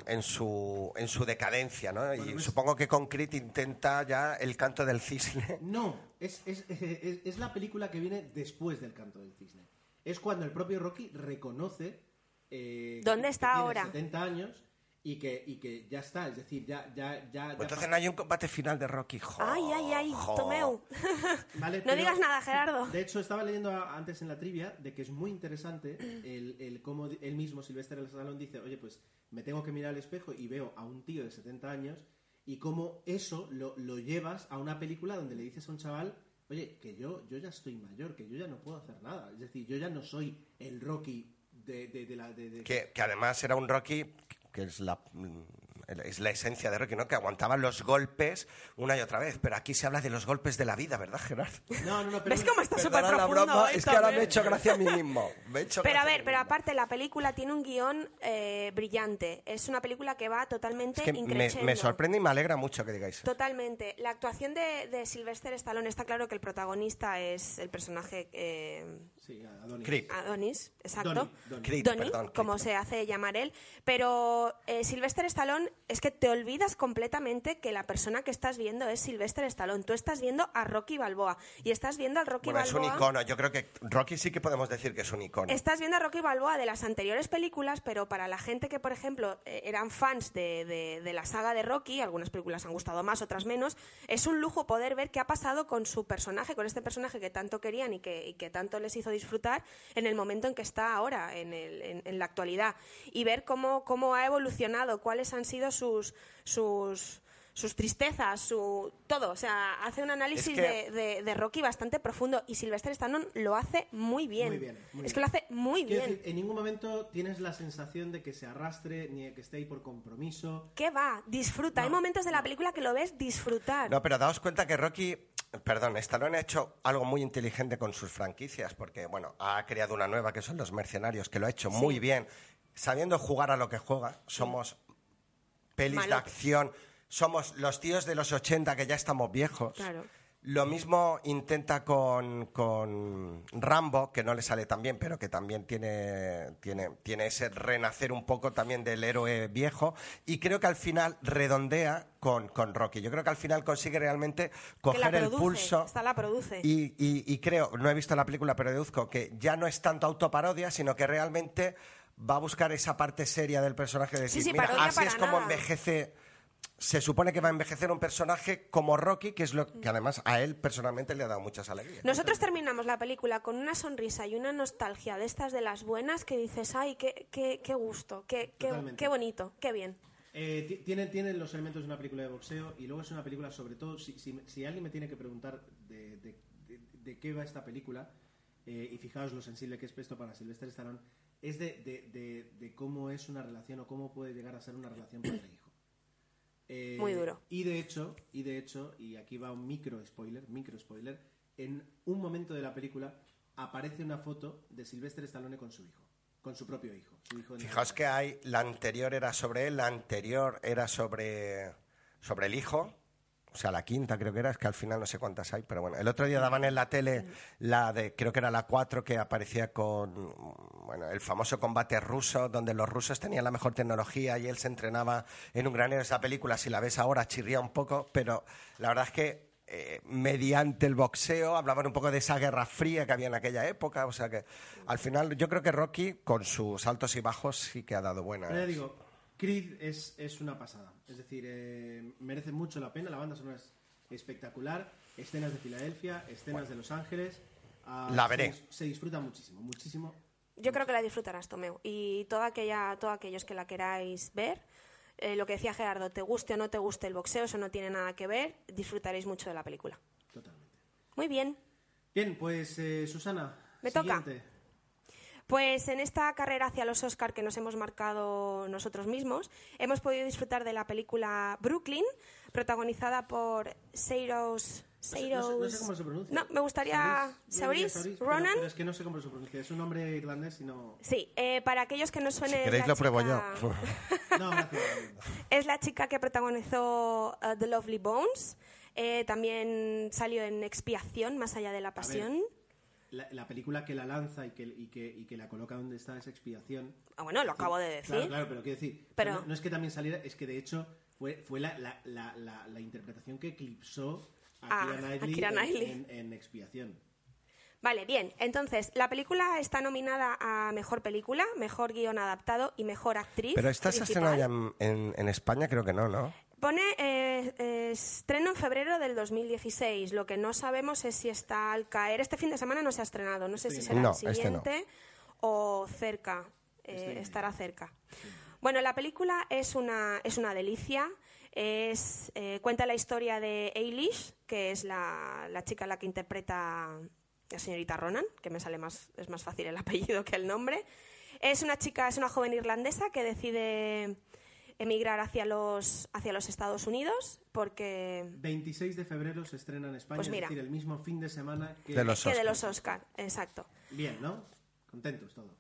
en, su, en su decadencia, ¿no? y pues- supongo que con Creed intenta ya el canto del cisne. No, es, es, es- es la película que viene después del canto del cisne. Es cuando el propio Rocky reconoce eh, ¿Dónde que está tiene ahora? 70 años y que, y que ya está, es decir, ya... ya, ya, ya Pues entonces no hay un combate final de Rocky. Jo, Ay, ay, ay, jo. Tomeu. Vale, No pero- digas nada, Gerardo. De hecho, estaba leyendo antes en la trivia de que es muy interesante el, el cómo él mismo, Sylvester Stallone, dice, oye, pues me tengo que mirar al espejo y veo a un tío de 70 años y cómo eso lo, lo llevas a una película donde le dices a un chaval, oye, que yo, yo ya estoy mayor, que yo ya no puedo hacer nada. Es decir, yo ya no soy el Rocky de, de- de la... de- de- Que, que además era un Rocky que es la, es la esencia de Rocky, ¿no? Que aguantaba los golpes una y otra vez. Pero aquí se habla de los golpes de la vida, ¿verdad, Gerardo? No, no, no, pero... ¿Ves cómo está súper la profundo broma, hoy, es que ahora Tomeu? me he hecho gracia a mí mismo. Me he hecho Pero a ver, pero mismo. aparte la película tiene un guion eh, brillante. Es una película que va totalmente Es que me, sorprende y me alegra mucho que digáis eso. Totalmente. La actuación de, de Sylvester Stallone está claro que el protagonista es el personaje eh, Sí, Adonis. Creep. Adonis, exacto. Donnie, Donnie. Creed, Donnie, perdón, Creed. como se hace llamar él. Pero eh, Sylvester Stallone es que te olvidas completamente que la persona que estás viendo es Sylvester Stallone. Tú estás viendo a Rocky Balboa y estás viendo al Rocky Bueno, es Balboa. un icono. Yo creo que Rocky sí que podemos decir que es un icono. Estás viendo a Rocky Balboa de las anteriores películas, pero para la gente que, por ejemplo, eh, eran fans de, de- de la saga de Rocky, algunas películas han gustado más, otras menos, es un lujo poder ver qué ha pasado con su personaje, con este personaje que tanto querían y que, y que tanto les hizo disfrutar en el momento en que está ahora, en, el- en- en la actualidad, y ver cómo, cómo ha evolucionado, cuáles han sido sus... sus sus tristezas, su todo, o sea, hace un análisis que- de, de- de Rocky bastante profundo y Sylvester Stallone lo hace muy bien. Muy bien, muy es bien. que lo hace muy Quiero bien. decir, en ningún momento tienes la sensación de que se arrastre ni de que esté ahí por compromiso. ¿Qué va? Disfruta. Hay momentos de la película que lo ves disfrutar. No, pero daos cuenta que Rocky, perdón, Stallone ha hecho algo muy inteligente con sus franquicias, porque, bueno, ha creado una nueva que son los mercenarios, que lo ha hecho muy bien. Sabiendo jugar a lo que juega, somos pelis de acción, somos los tíos de los 80 que ya estamos viejos. Claro. Lo mismo intenta con, con Rambo, que no le sale tan bien, pero que también tiene, tiene, tiene ese renacer un poco también del héroe viejo. Y creo que al final redondea con, con Rocky. Yo creo que al final consigue realmente coger el pulso. Esta la produce. Y, y- y creo, no he visto la película, pero deduzco que ya no es tanto autoparodia, sino que realmente va a buscar esa parte seria del personaje de decir, sí, mira, parodia así es como nada". envejece. Se supone que va a envejecer un personaje como Rocky, que es lo que además a él personalmente le ha dado muchas alegrías. Nosotros terminamos la película con una sonrisa y una nostalgia de estas de las buenas que dices, ay, qué, qué, qué gusto, qué, qué, qué bonito, qué bien. Eh, ti- tiene, tiene los elementos de una película de boxeo y luego es una película, sobre todo, si, si- si alguien me tiene que preguntar de, de- de- de qué va esta película, eh, y fijaos lo sensible que es esto para Sylvester Stallone, es de, de- de- de cómo es una relación o cómo puede llegar a ser una relación padre-hijo. Eh, Muy duro. Y de hecho, y de hecho, y aquí va un micro spoiler, micro spoiler, en un momento de la película aparece una foto de Sylvester Stallone con su hijo, con su propio hijo. Su hijo Fijaos que hay, la anterior era sobre él, la anterior era sobre, sobre el hijo, o sea, la quinta creo que era, es que al final no sé cuántas hay, pero bueno, el otro día daban en la tele la de, creo que era la 4, que aparecía con, bueno, el famoso combate ruso, donde los rusos tenían la mejor tecnología y él se entrenaba en un granero. Esa película, si la ves ahora, chirría un poco, pero la verdad es que eh, mediante el boxeo hablaban un poco de esa guerra fría que había en aquella época, o sea que al final yo creo que Rocky, con sus altos y bajos, sí que ha dado buena. Pero digo, Creed es, es una pasada. Es decir, eh, merece mucho la pena. La banda sonora es espectacular. Escenas de Filadelfia, escenas de Los Ángeles. Ah, La veré. Se, se disfruta muchísimo, muchísimo. Yo creo que la disfrutarás, Tomeu. Y toda aquella, todos aquellos que la queráis ver, eh, lo que decía Gerardo, te guste o no te guste el boxeo, eso no tiene nada que ver, disfrutaréis mucho de la película. Totalmente. Muy bien. Bien, pues eh, Susana. Me toca. Pues en esta carrera hacia los Oscar que nos hemos marcado nosotros mismos, hemos podido disfrutar de la película Brooklyn, protagonizada por Seiros... No sé, no sé- no sé cómo se pronuncia. No, me gustaría... Sauris, pero- Ronan. Pero es que no sé cómo se pronuncia. Es un nombre irlandés y no. Sí, eh, para aquellos que no suene... Si queréis la lo pruebo yo. chica- No, gracias. Es la chica que protagonizó uh, The Lovely Bones. Eh, también salió en Expiación, Más allá de la pasión. La, la película que la lanza y que, y, que, y que la coloca donde está esa expiación. Ah, bueno, lo acabo de decir. Claro, claro, pero quiero decir, Pero- no, no es que también saliera, es que de hecho fue, fue la, la, la, la, la interpretación que eclipsó a Ah, Keira a Knightley, en- Knightley. En, en expiación. Vale, bien. Entonces, la película está nominada a Mejor Película, Mejor Guión Adaptado y Mejor Actriz. Pero esta se ha principal. estrenado ya en, en- en España, creo que no, ¿no? Pone eh, eh, estreno en febrero del 2016. Lo que no sabemos es si está al caer. Este fin de semana no se ha estrenado. No sé si será No, el este no. siguiente o cerca. eh, Este- estará cerca. Bueno, la película es una, es una delicia. Es, eh, cuenta la historia de Eilish, que es la, la chica la que interpreta la señorita Ronan, que me sale más, es más fácil el apellido que el nombre. Es una chica, es una joven irlandesa que decide emigrar hacia los, hacia los Estados Unidos porque 26 de febrero se estrena en España, Pues mira. es decir, el mismo fin de semana que... De los que de Oscar. los Oscar, exacto. Bien, ¿no? Contentos todos.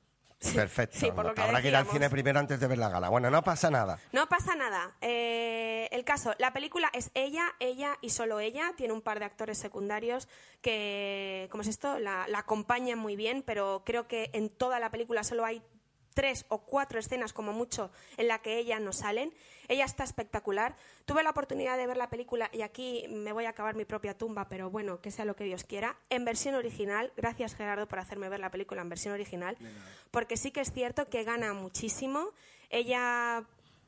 Perfecto. sí, por lo que Habrá que ir al cine primero antes de ver la gala. Bueno, no pasa nada. No pasa nada. Eh, el caso, la película es ella, ella y solo ella. Tiene un par de actores secundarios que, ¿cómo es esto? La, la acompañan muy bien, pero creo que en toda la película solo hay tres o cuatro escenas como mucho en la que ella no salen. Ella está espectacular. Tuve la oportunidad de ver la película y aquí me voy a acabar mi propia tumba, pero bueno, que sea lo que Dios quiera. En versión original, gracias Gerardo por hacerme ver la película en versión original, porque sí que es cierto que gana muchísimo. Ella,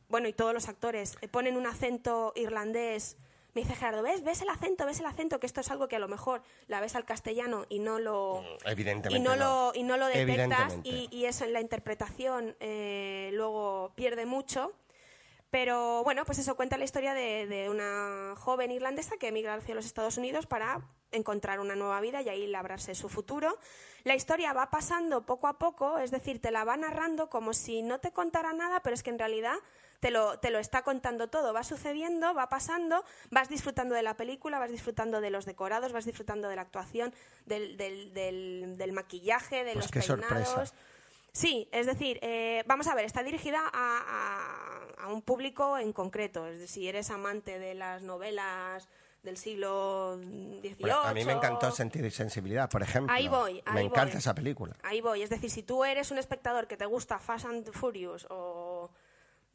bueno, y todos los actores eh, ponen un acento irlandés. Me dice Gerardo, ¿ves? ¿Ves el acento? ¿Ves el acento? Que esto es algo que a lo mejor la ves al castellano y no lo Evidentemente. y no, lo y no lo detectas y, y eso en la interpretación eh, luego pierde mucho pero bueno pues eso cuenta la historia de, de una joven irlandesa que emigra hacia los Estados Unidos para encontrar una nueva vida y ahí labrarse su futuro la historia va pasando poco a poco es decir te la va narrando como si no te contara nada pero es que en realidad te lo, te lo está contando todo, va sucediendo, va pasando, vas disfrutando de la película, vas disfrutando de los decorados, vas disfrutando de la actuación, del, del, del, del maquillaje, de Pues los qué peinados. sorpresa. Sí, es decir, eh, vamos a ver, está dirigida a, a- a un público en concreto. Es decir, si eres amante de las novelas del siglo XVIII... Bueno, a mí me encantó Sentido y Sensibilidad, por ejemplo. Ahí voy, Me ahí encanta voy. esa película. Ahí voy, es decir, si tú eres un espectador que te gusta Fast and Furious o...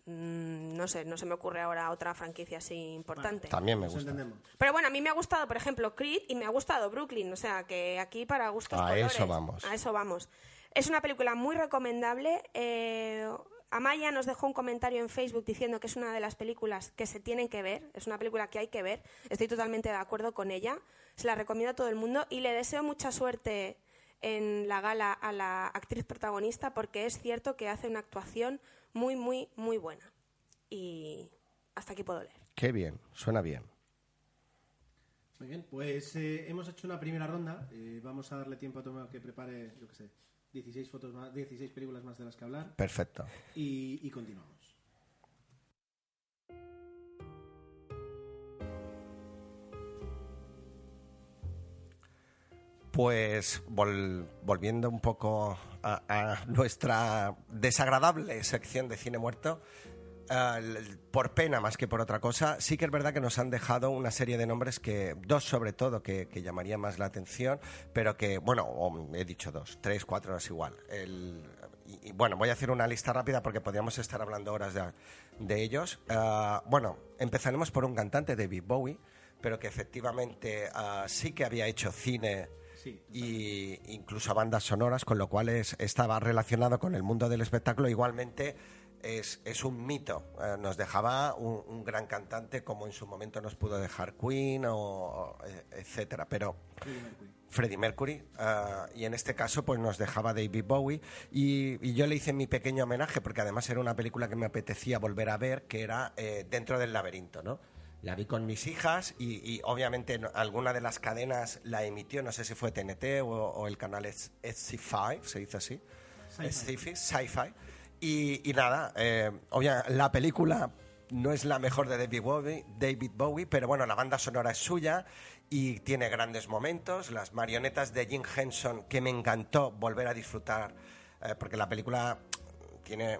mm, no sé, no se me ocurre ahora otra franquicia así importante. También me gusta. entendemos. Pero bueno, a mí me ha gustado, por ejemplo, Creed y me ha gustado Brooklyn. O sea, que aquí para gustos A colores. eso vamos. A eso vamos. Es una película muy recomendable. Eh, Amaya nos dejó un comentario en Facebook diciendo que es una de las películas que se tienen que ver. Es una película que hay que ver. Estoy totalmente de acuerdo con ella. Se la recomiendo a todo el mundo y le deseo mucha suerte en la gala a la actriz protagonista porque es cierto que hace una actuación muy, muy, muy buena. Y hasta aquí puedo leer. Qué bien, suena bien. Muy bien, pues eh, hemos hecho una primera ronda. Eh, vamos a darle tiempo a Tomeo que prepare, yo qué sé, 16, fotos más, 16 películas más de las que hablar. Perfecto. Y, y continuamos. Pues vol- volviendo un poco a, nuestra desagradable sección de cine muerto, por pena más que por otra cosa, sí que es verdad que nos han dejado una serie de nombres que, dos sobre todo, que, llamarían más la atención, pero que, bueno, he dicho dos, tres, cuatro es igual. Y, bueno, voy a hacer una lista rápida porque podríamos estar hablando horas de, de ellos. Ah, bueno, empezaremos por un cantante, David Bowie, pero que efectivamente ah, sí que había hecho cine Sí. y incluso bandas sonoras, con lo cual es- estaba relacionado con el mundo del espectáculo. Igualmente es, es un mito. Eh, nos dejaba un, un gran cantante como en su momento nos pudo dejar Queen o, o, eh, etcétera. Pero Freddie Mercury. Freddie Mercury ah, y en este caso pues nos dejaba David Bowie y, y yo le hice mi pequeño homenaje porque además era una película que me apetecía volver a ver que era eh, Dentro del laberinto, ¿no? La vi con mis hijas y, y obviamente alguna de las cadenas la emitió, no sé si fue TNT o, o el canal SC5, se dice así, Sci-fi. Y, y nada, eh, obvia- la película no es la mejor de David Bowie, David Bowie, pero bueno, la banda sonora es suya y tiene grandes momentos. Las marionetas de Jim Henson, que me encantó volver a disfrutar, eh, porque la película tiene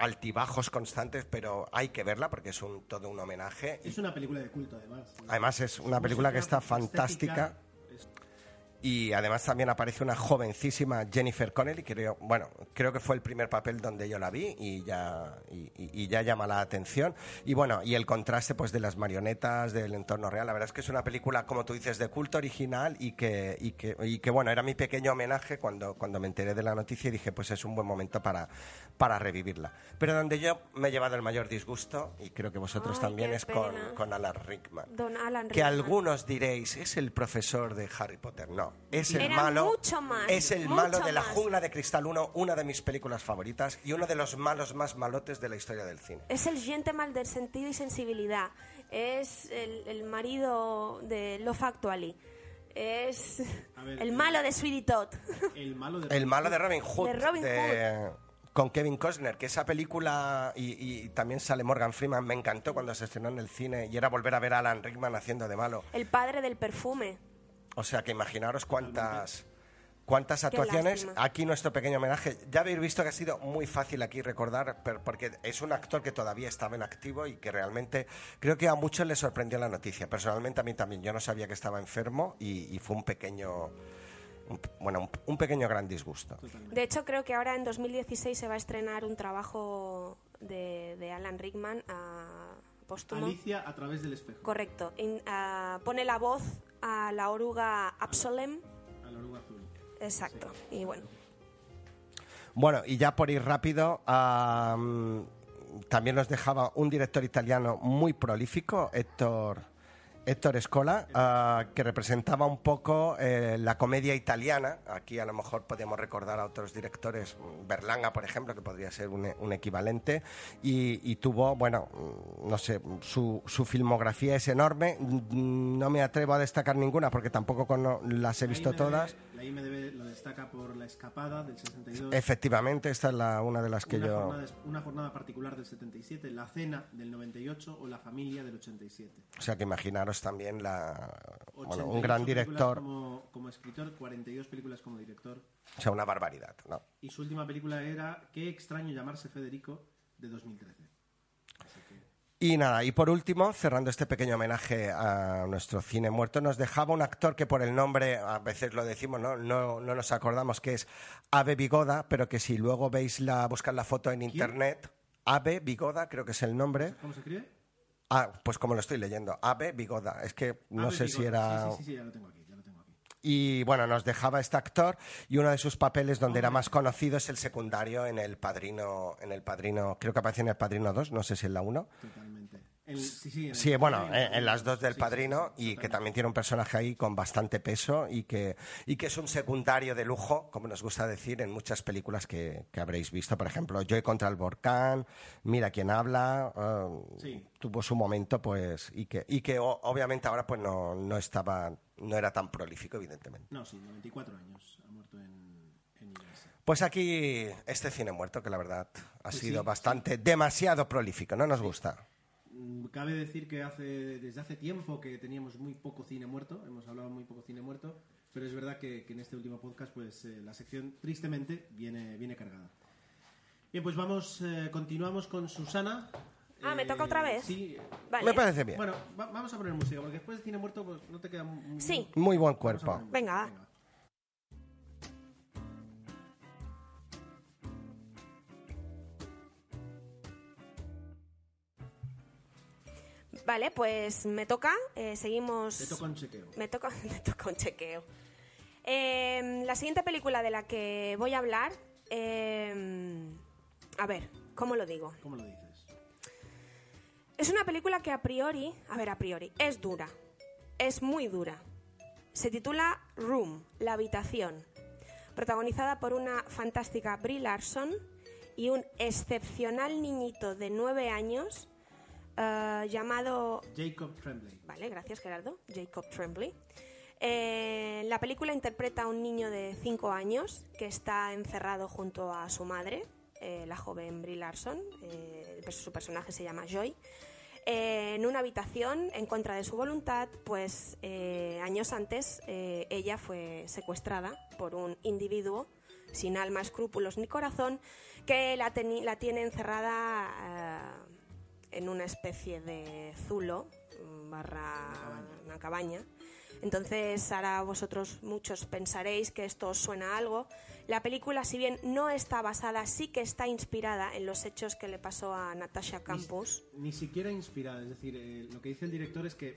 altibajos constantes, pero hay que verla porque es un, todo un homenaje. Es una película de culto, además. Además es una película que está fantástica. Y además también aparece una jovencísima Jennifer Connelly, creo, bueno, creo que fue el primer papel donde yo la vi y ya, y, y- y ya llama la atención. Y bueno, y el contraste pues de las marionetas, del entorno real, la verdad es que es una película, como tú dices, de culto original y que, y que, y que bueno, era mi pequeño homenaje cuando, cuando me enteré de la noticia y dije, pues es un buen momento para, para revivirla. Pero donde yo me he llevado el mayor disgusto, y creo que vosotros Ay, también, es con, con Alan Rickman. Don Alan Que Rickman. algunos diréis, es el profesor de Harry Potter. No, es el Era malo. mucho más, es el mucho malo de la más. jungla de cristal 1, una de mis películas favoritas y uno de los malos más malotes de la historia del cine. Es el gentleman del sentido y sensibilidad. Es el, el marido de Love Actually. Es ver, el malo de Sweetie Todd. El malo de El malo de Robin Hood. De Robin Con Kevin Costner, que esa película y, y también sale Morgan Freeman, me encantó cuando se estrenó en el cine y era volver a ver a Alan Rickman haciendo de malo. El padre del perfume. O sea que imaginaros cuántas cuántas actuaciones. Aquí nuestro pequeño homenaje. Ya habéis visto que ha sido muy fácil aquí recordar, porque es un actor que todavía estaba en activo y que realmente creo que a muchos les sorprendió la noticia. Personalmente a mí también. Yo no sabía que estaba enfermo y, y fue un pequeño, un- bueno, un, un pequeño gran disgusto. De hecho, creo que ahora en 2016 se va a estrenar un trabajo de, de Alan Rickman a póstumo. Alicia a través del espejo. Correcto. In- ah, pone la voz a la oruga Absolem. A la oruga azul. Exacto. Y bueno, Bueno, y ya por ir rápido, am, también nos dejaba un director italiano muy prolífico, Héctor, Héctor Scola, ah, que representaba un poco eh, la comedia italiana. Aquí a lo mejor podemos recordar a otros directores, Berlanga, por ejemplo, que podría ser un, un equivalente, y, y tuvo, bueno, no sé, su, su filmografía es enorme. No me atrevo a destacar ninguna porque tampoco las he visto todas. La IMDB lo destaca por La Escapada del 62. Efectivamente, esta es la, una de las que una, yo... jornada, una jornada particular del 77, La Cena del 98 o La Familia del 87. O sea que imaginaros también la, bueno, 88 un gran director, Como, como escritor, 42 películas como director. o sea, una barbaridad, ¿no? Y su última película era Qué extraño llamarse Federico de 2013. Y nada, y por último, cerrando este pequeño homenaje a nuestro cine muerto, nos dejaba un actor que por el nombre, a veces lo decimos, no, no, no nos acordamos, que es Ave Bigoda, pero que si luego veis la, buscar la foto en internet, Ave Bigoda, creo que es el nombre. ¿Cómo se escribe? Ah, pues como lo estoy leyendo, Ave Bigoda. Es que no Ave sé si era... Sí, sí, sí, ya lo tengo aquí, ya lo tengo aquí. Y bueno, nos dejaba este actor y uno de sus papeles donde era más conocido es el secundario en El Padrino, en El Padrino, creo que aparece en El Padrino 2, no sé si en la 1. Totalmente. El- sí, bueno, en- las dos del Padrino y que también tiene un personaje ahí con bastante peso y que, y que es un secundario de lujo, como nos gusta decir en muchas películas que, que habréis visto. Por ejemplo, Joy contra el volcán, Mira quién habla, eh, tuvo su momento pues y que, y que o- obviamente ahora pues no, no estaba, no era tan prolífico evidentemente. No, sí, 94 años. Ha muerto en, en. Pues aquí este cine muerto que la verdad ha Pues sido bastante, demasiado prolífico, no nos gusta. Cabe decir que hace, desde hace tiempo que teníamos muy poco cine muerto, hemos hablado muy poco cine muerto, pero es verdad que, que en este último podcast pues eh, la sección tristemente viene, viene cargada. Bien, pues vamos, eh, continuamos con Susana. Ah, ¿me toca otra vez? Sí. Vale. Me parece bien. Bueno, va- vamos a poner música, porque después de Cine Muerto pues, no te queda... mu- Sí. Muy buen Vamos a cuerpo. poner música. Venga. Vale, pues me toca. eh, seguimos. Te toca un chequeo. Me toca, me toca un chequeo. Eh, la siguiente película de la que voy a hablar. eh, a ver, ¿cómo lo digo? ¿Cómo lo dices? Es una película que a priori, a ver, a priori, es dura. Es muy dura. Se titula Room, la habitación. Protagonizada por una fantástica Brie Larson y un excepcional niñito de nueve años eh, llamado Jacob Tremblay. Vale, gracias Gerardo. Jacob Tremblay. Eh, la película interpreta a un niño de 5 años que está encerrado junto a su madre, eh, la joven Brie Larson. eh, su personaje se llama Joy. en una habitación en contra de su voluntad, pues años antes ella fue secuestrada por un individuo sin alma, escrúpulos ni corazón que la, la tiene encerrada en una especie de zulo mm, barra una cabaña. Entonces, ahora vosotros muchos pensaréis que esto os suena a algo. La película, si bien no está basada, sí que está inspirada en los hechos que le pasó a Natasha Campos. Ni siquiera inspirada, es decir, eh, lo que dice el director es que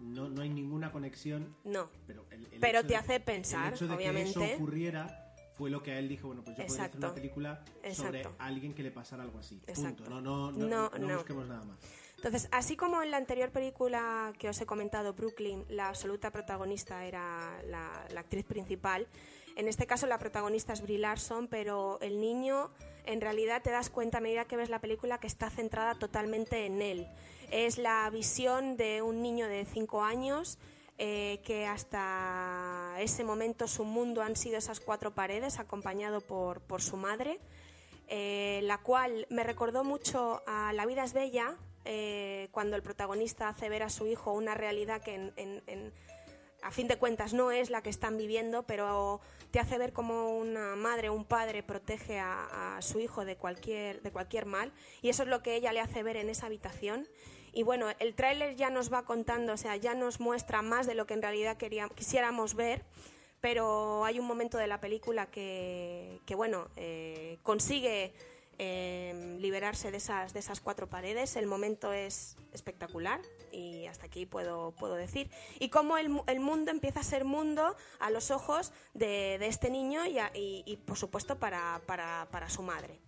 no, no hay ninguna conexión, No, pero el, el Pero te de- hace pensar, el hecho de obviamente. que eso ocurriera fue lo que a él dijo, bueno, pues yo podría hacer una película sobre alguien que le pasara algo así. Exacto. Punto. No, no, no, No, no, no. busquemos nada más. Entonces, así como en la anterior película que os he comentado, Brooklyn, la absoluta protagonista era la, la actriz principal, en este caso la protagonista es Brie Larson, pero el niño en realidad te das cuenta a medida que ves la película que está centrada totalmente en él. Es la visión de un niño de 5 años eh, que hasta ese momento su mundo han sido esas cuatro paredes, acompañado por, por su madre eh, la cual me recordó mucho a La vida es bella, eh, cuando el protagonista hace ver a su hijo una realidad que a fin de cuentas no es la que están viviendo, pero te hace ver como una madre un padre protege a, a su hijo de cualquier, de cualquier mal, y eso es lo que ella le hace ver en esa habitación. Y bueno, el tráiler ya nos va contando, o sea, ya nos muestra más de lo que en realidad quisiéramos ver, pero hay un momento de la película que, que bueno, eh, consigue eh, liberarse de esas, de esas cuatro paredes. El momento es espectacular y hasta aquí puedo, puedo decir. Y cómo el, el mundo empieza a ser mundo a los ojos de, de este niño y, y- y, por supuesto, para, para, para su madre.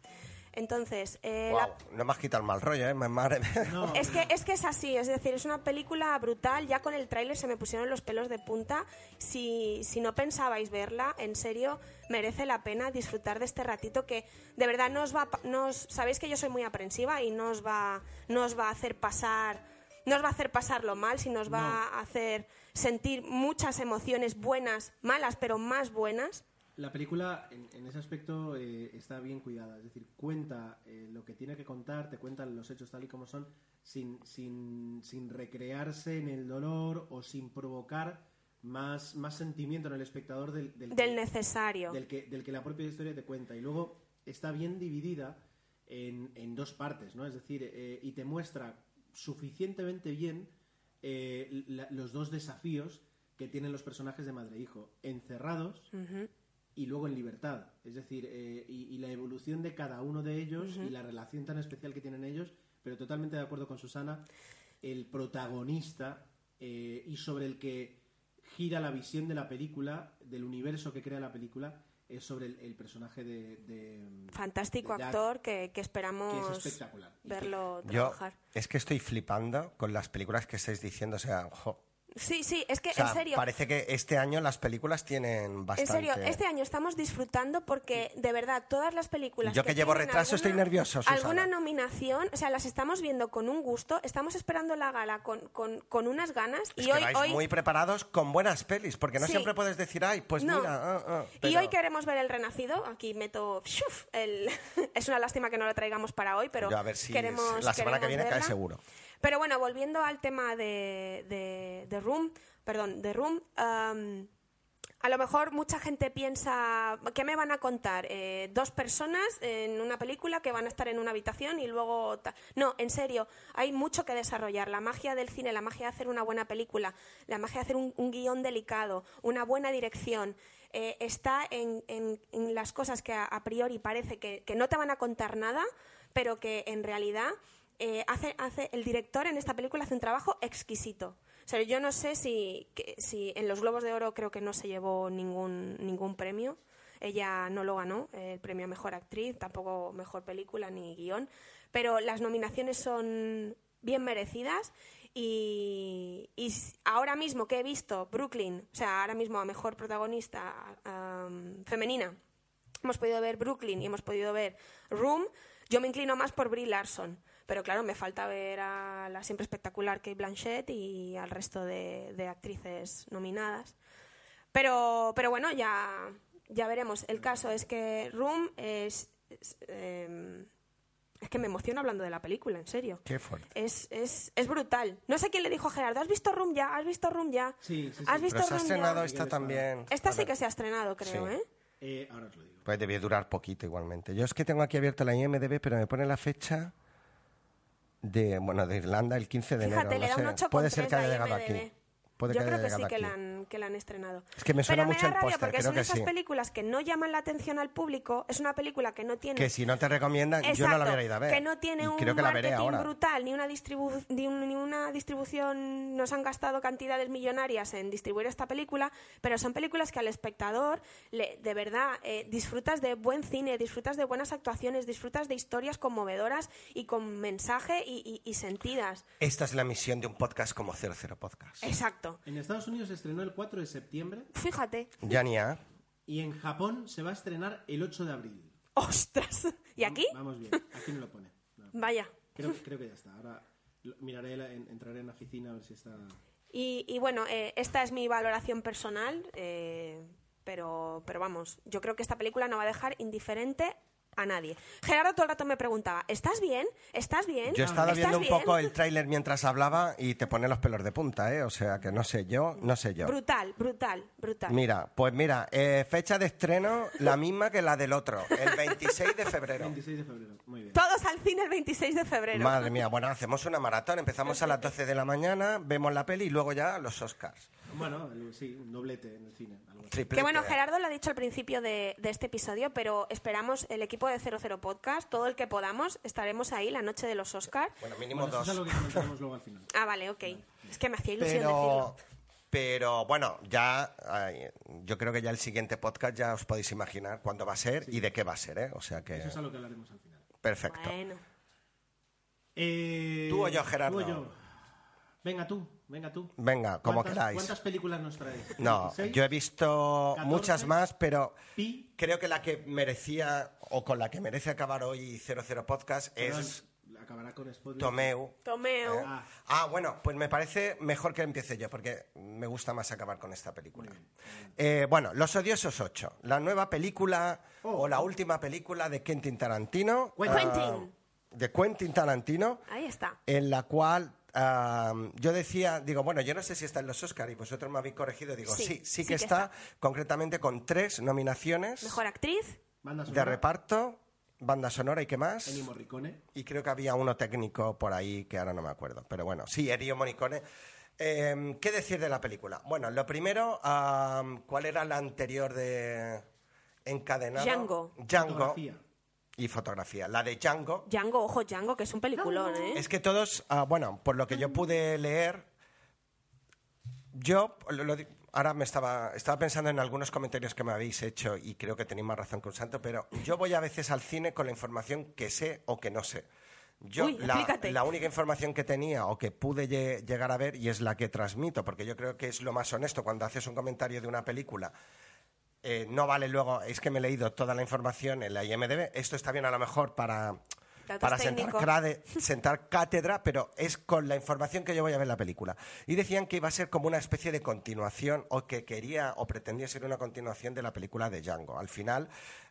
Entonces, eh, la- no me has quitado el mal rollo, ¿eh? Madre mía. No, es que, es que es así, es decir, es una película brutal. Ya con el tráiler se me pusieron los pelos de punta. Si, si no pensabais verla, en serio, merece la pena disfrutar de este ratito que de verdad no os va, a pa- no os- sabéis que yo soy muy aprensiva y no os va, no os va a hacer pasar, no os va a hacer pasarlo mal, sino os va a hacer sentir muchas emociones buenas, malas, pero más buenas. La película en, en ese aspecto eh, está bien cuidada, es decir, cuenta eh, lo que tiene que contar, te cuentan los hechos tal y como son, sin, sin, sin recrearse en el dolor o sin provocar más, más sentimiento en el espectador del, del, Del que- necesario. del que, del que la propia historia te cuenta. Y luego está bien dividida en, en dos partes, ¿no? Es decir, eh, y te muestra suficientemente bien eh, la- los dos desafíos que tienen los personajes de madre e hijo, encerrados y luego en libertad. Es decir, eh, y, y la evolución de cada uno de ellos y la relación tan especial que tienen ellos, pero totalmente de acuerdo con Susana, el protagonista eh, y sobre el que gira la visión de la película, del universo que crea la película, es sobre el, el personaje de, de- Fantástico de Jack, actor que, que que esperamos es espectacular. Verlo Yo trabajar. es que estoy flipando con las películas que estáis diciendo, o sea, jo. Sí, sí, es que O sea, en serio. parece que este año las películas tienen En bastante... serio, este año estamos disfrutando porque de verdad todas las películas. Yo que llevo retraso estoy nervioso, Susana. Alguna nominación, o sea, las estamos viendo con un gusto, estamos esperando la gala con, con, con unas ganas Es y que hoy, vais hoy muy preparados con buenas pelis, porque no Sí. siempre puedes decir, ay, pues No. mira, ah, ah", y hoy queremos ver el renacido. Aquí meto ¡shuf! el es una lástima que no lo traigamos para hoy, pero Yo a ver si queremos la semana que viene cae seguro. Pero bueno, volviendo al tema de, de, Room, perdón, de Room, A lo mejor mucha gente piensa, ¿qué me van a contar? Eh, dos personas en una película que van a estar en una habitación y luego... No, en serio, hay mucho que desarrollar. La magia del cine, la magia de hacer una buena película, la magia de hacer un, un guion delicado, una buena dirección, eh, está en, en- en las cosas que a, a priori parece que, que no te van a contar nada, pero que en realidad eh, hace, hace, el director en esta película hace un trabajo exquisito. O sea, yo no sé si, en los Globos de Oro creo que no se llevó ningún, ningún premio. Ella no lo ganó, eh, el premio a Mejor Actriz, tampoco Mejor Película ni Guión. Pero las nominaciones son bien merecidas y, ahora mismo que he visto Brooklyn, o sea, ahora mismo a Mejor Protagonista am, Femenina, hemos podido ver Brooklyn y hemos podido ver Room, yo me inclino más por Brie Larson. Pero claro, me falta ver a la siempre espectacular Kate Blanchett y al resto de, de actrices nominadas. Pero, pero bueno, ya, ya veremos. El caso es que Room es... es, eh, es que me emociono hablando de la película, en serio. Qué fuerte. Es, es, es brutal. No sé quién le dijo a Gerardo, ¿has visto Room ya? ¿Has visto Room ya? Sí, sí, sí. ¿Has visto Pero se ha Room estrenado ya? esta también. Esta sí que se ha estrenado, creo, Sí. ¿eh? Eh, ahora os lo digo. Pues debió durar poquito igualmente. Yo es que tengo aquí abierto la IMDB, pero me pone la fecha de, bueno, de Irlanda el 15 de Fíjate, enero. no sé. 8,3 Puede ser que haya llegado aquí. Puede Yo que creo que sí que la, han, que la han estrenado. Es que me suena Pero mucho me el da rabia póster, porque creo son que esas sí. películas que no llaman la atención al público. Es una película que no tiene... Que si no te recomiendan, yo no la Exacto, hubiera ido a ver. Que no tiene Y un creo que la veré marketing ahora. brutal, ni una, distribu- ni, un- ni una distribución. Nos han gastado cantidades millonarias en distribuir esta película, pero son películas que al espectador, le- de verdad, eh, disfrutas de buen cine, disfrutas de buenas actuaciones, disfrutas de historias conmovedoras y con mensaje y, y- y sentidas. Esta es la misión de un podcast como 00 Podcast. Exacto. En Estados Unidos se estrenó el 4 de septiembre Fíjate. Ya ni a. y en Japón se va a estrenar el 8 de abril. ¡Ostras! ¿Y aquí? Vamos bien, aquí no lo pone. No. Vaya. Creo, creo que ya está. Ahora miraré, la- en- entraré en la oficina a ver si está... Y, y bueno, eh, esta es mi valoración personal, eh, pero, pero vamos, yo creo que esta película no va a dejar indiferente a nadie. Gerardo todo el rato me preguntaba, ¿estás bien? ¿Estás bien? Yo he estado ¿Estás viendo un bien?". poco el tráiler mientras hablaba y te pone los pelos de punta, ¿eh? O sea, que no sé yo, no sé yo. Brutal, brutal, brutal. Mira, pues mira, eh, fecha de estreno la misma que la del otro, el 26 de febrero. 26 de febrero, muy bien. Todos al cine el 26 de febrero. Madre mía, bueno, hacemos una maratón, empezamos a las 12 de la mañana, vemos la peli y luego ya los Oscars. Bueno, sí, un doblete en el cine. algo así. Que bueno, Gerardo lo ha dicho al principio de, de este episodio, pero esperamos el equipo de 00 Podcast, todo el que podamos, estaremos ahí la noche de los Oscars. Bueno, mínimo Bueno, eso dos. es algo que comentaremos luego al final. Ah, vale, ok. Es que me hacía ilusión Pero, decirlo. pero bueno, ya ay, yo creo que ya el siguiente podcast ya os podéis imaginar cuándo va a ser y de qué va a ser, ¿eh? O sea que Eso es algo que hablaremos al final. perfecto. Bueno. Eh, Tú o yo, Gerardo. Tú o yo. Venga tú, venga tú. Venga, como ¿Cuántas- queráis. ¿Cuántas películas nos traes? No, ¿16? yo he visto 14, muchas más, pero Pi. creo que la que merecía o con la que merece acabar hoy 00 Podcast es Acabará con Spotlight. Tomeu. Tomeo. ¿eh? Ah. Ah, bueno, pues me parece mejor que empiece yo, porque me gusta más acabar con esta película. Eh, bueno, Los Odiosos 8, la nueva película Oh. o la última película de Quentin Tarantino. Quentin. ah, de Quentin Tarantino, Ahí está. en la cual yo decía, digo, bueno, yo no sé si está en los Oscars y vosotros me habéis corregido, digo, Sí, sí, sí, sí que, que está, concretamente con tres nominaciones Mejor actriz. Banda de reparto, banda sonora y qué más. Ennio Morricone. Y creo que había uno técnico por ahí que ahora no me acuerdo. Pero bueno, sí, Ennio Morricone. Eh, ¿Qué decir de la película? Bueno, lo primero, ¿cuál era la anterior de encadenado? Django. Django. Fotografía. Y fotografía. La de Django. Django, ojo, Django, que es un peliculón, ¿eh? Es que todos, ah, bueno, por lo que yo pude leer, yo lo- lo ahora me estaba, estaba pensando en algunos comentarios que me habéis hecho y creo que tenéis más razón que un santo, pero yo voy a veces al cine con la información que sé o que no sé. Yo Uy, la, única información que tenía o que pude lle- llegar a ver y es la que transmito, porque yo creo que es lo más honesto cuando haces un comentario de una película. Eh, no vale luego, es que me he leído toda la información en la IMDB. Esto está bien a lo mejor para, Datos para sentar, crade- sentar cátedra, pero es con la información que yo voy a ver la película. Y decían que iba a ser como una especie de continuación, o que quería o pretendía ser una continuación de la película de Django. Al final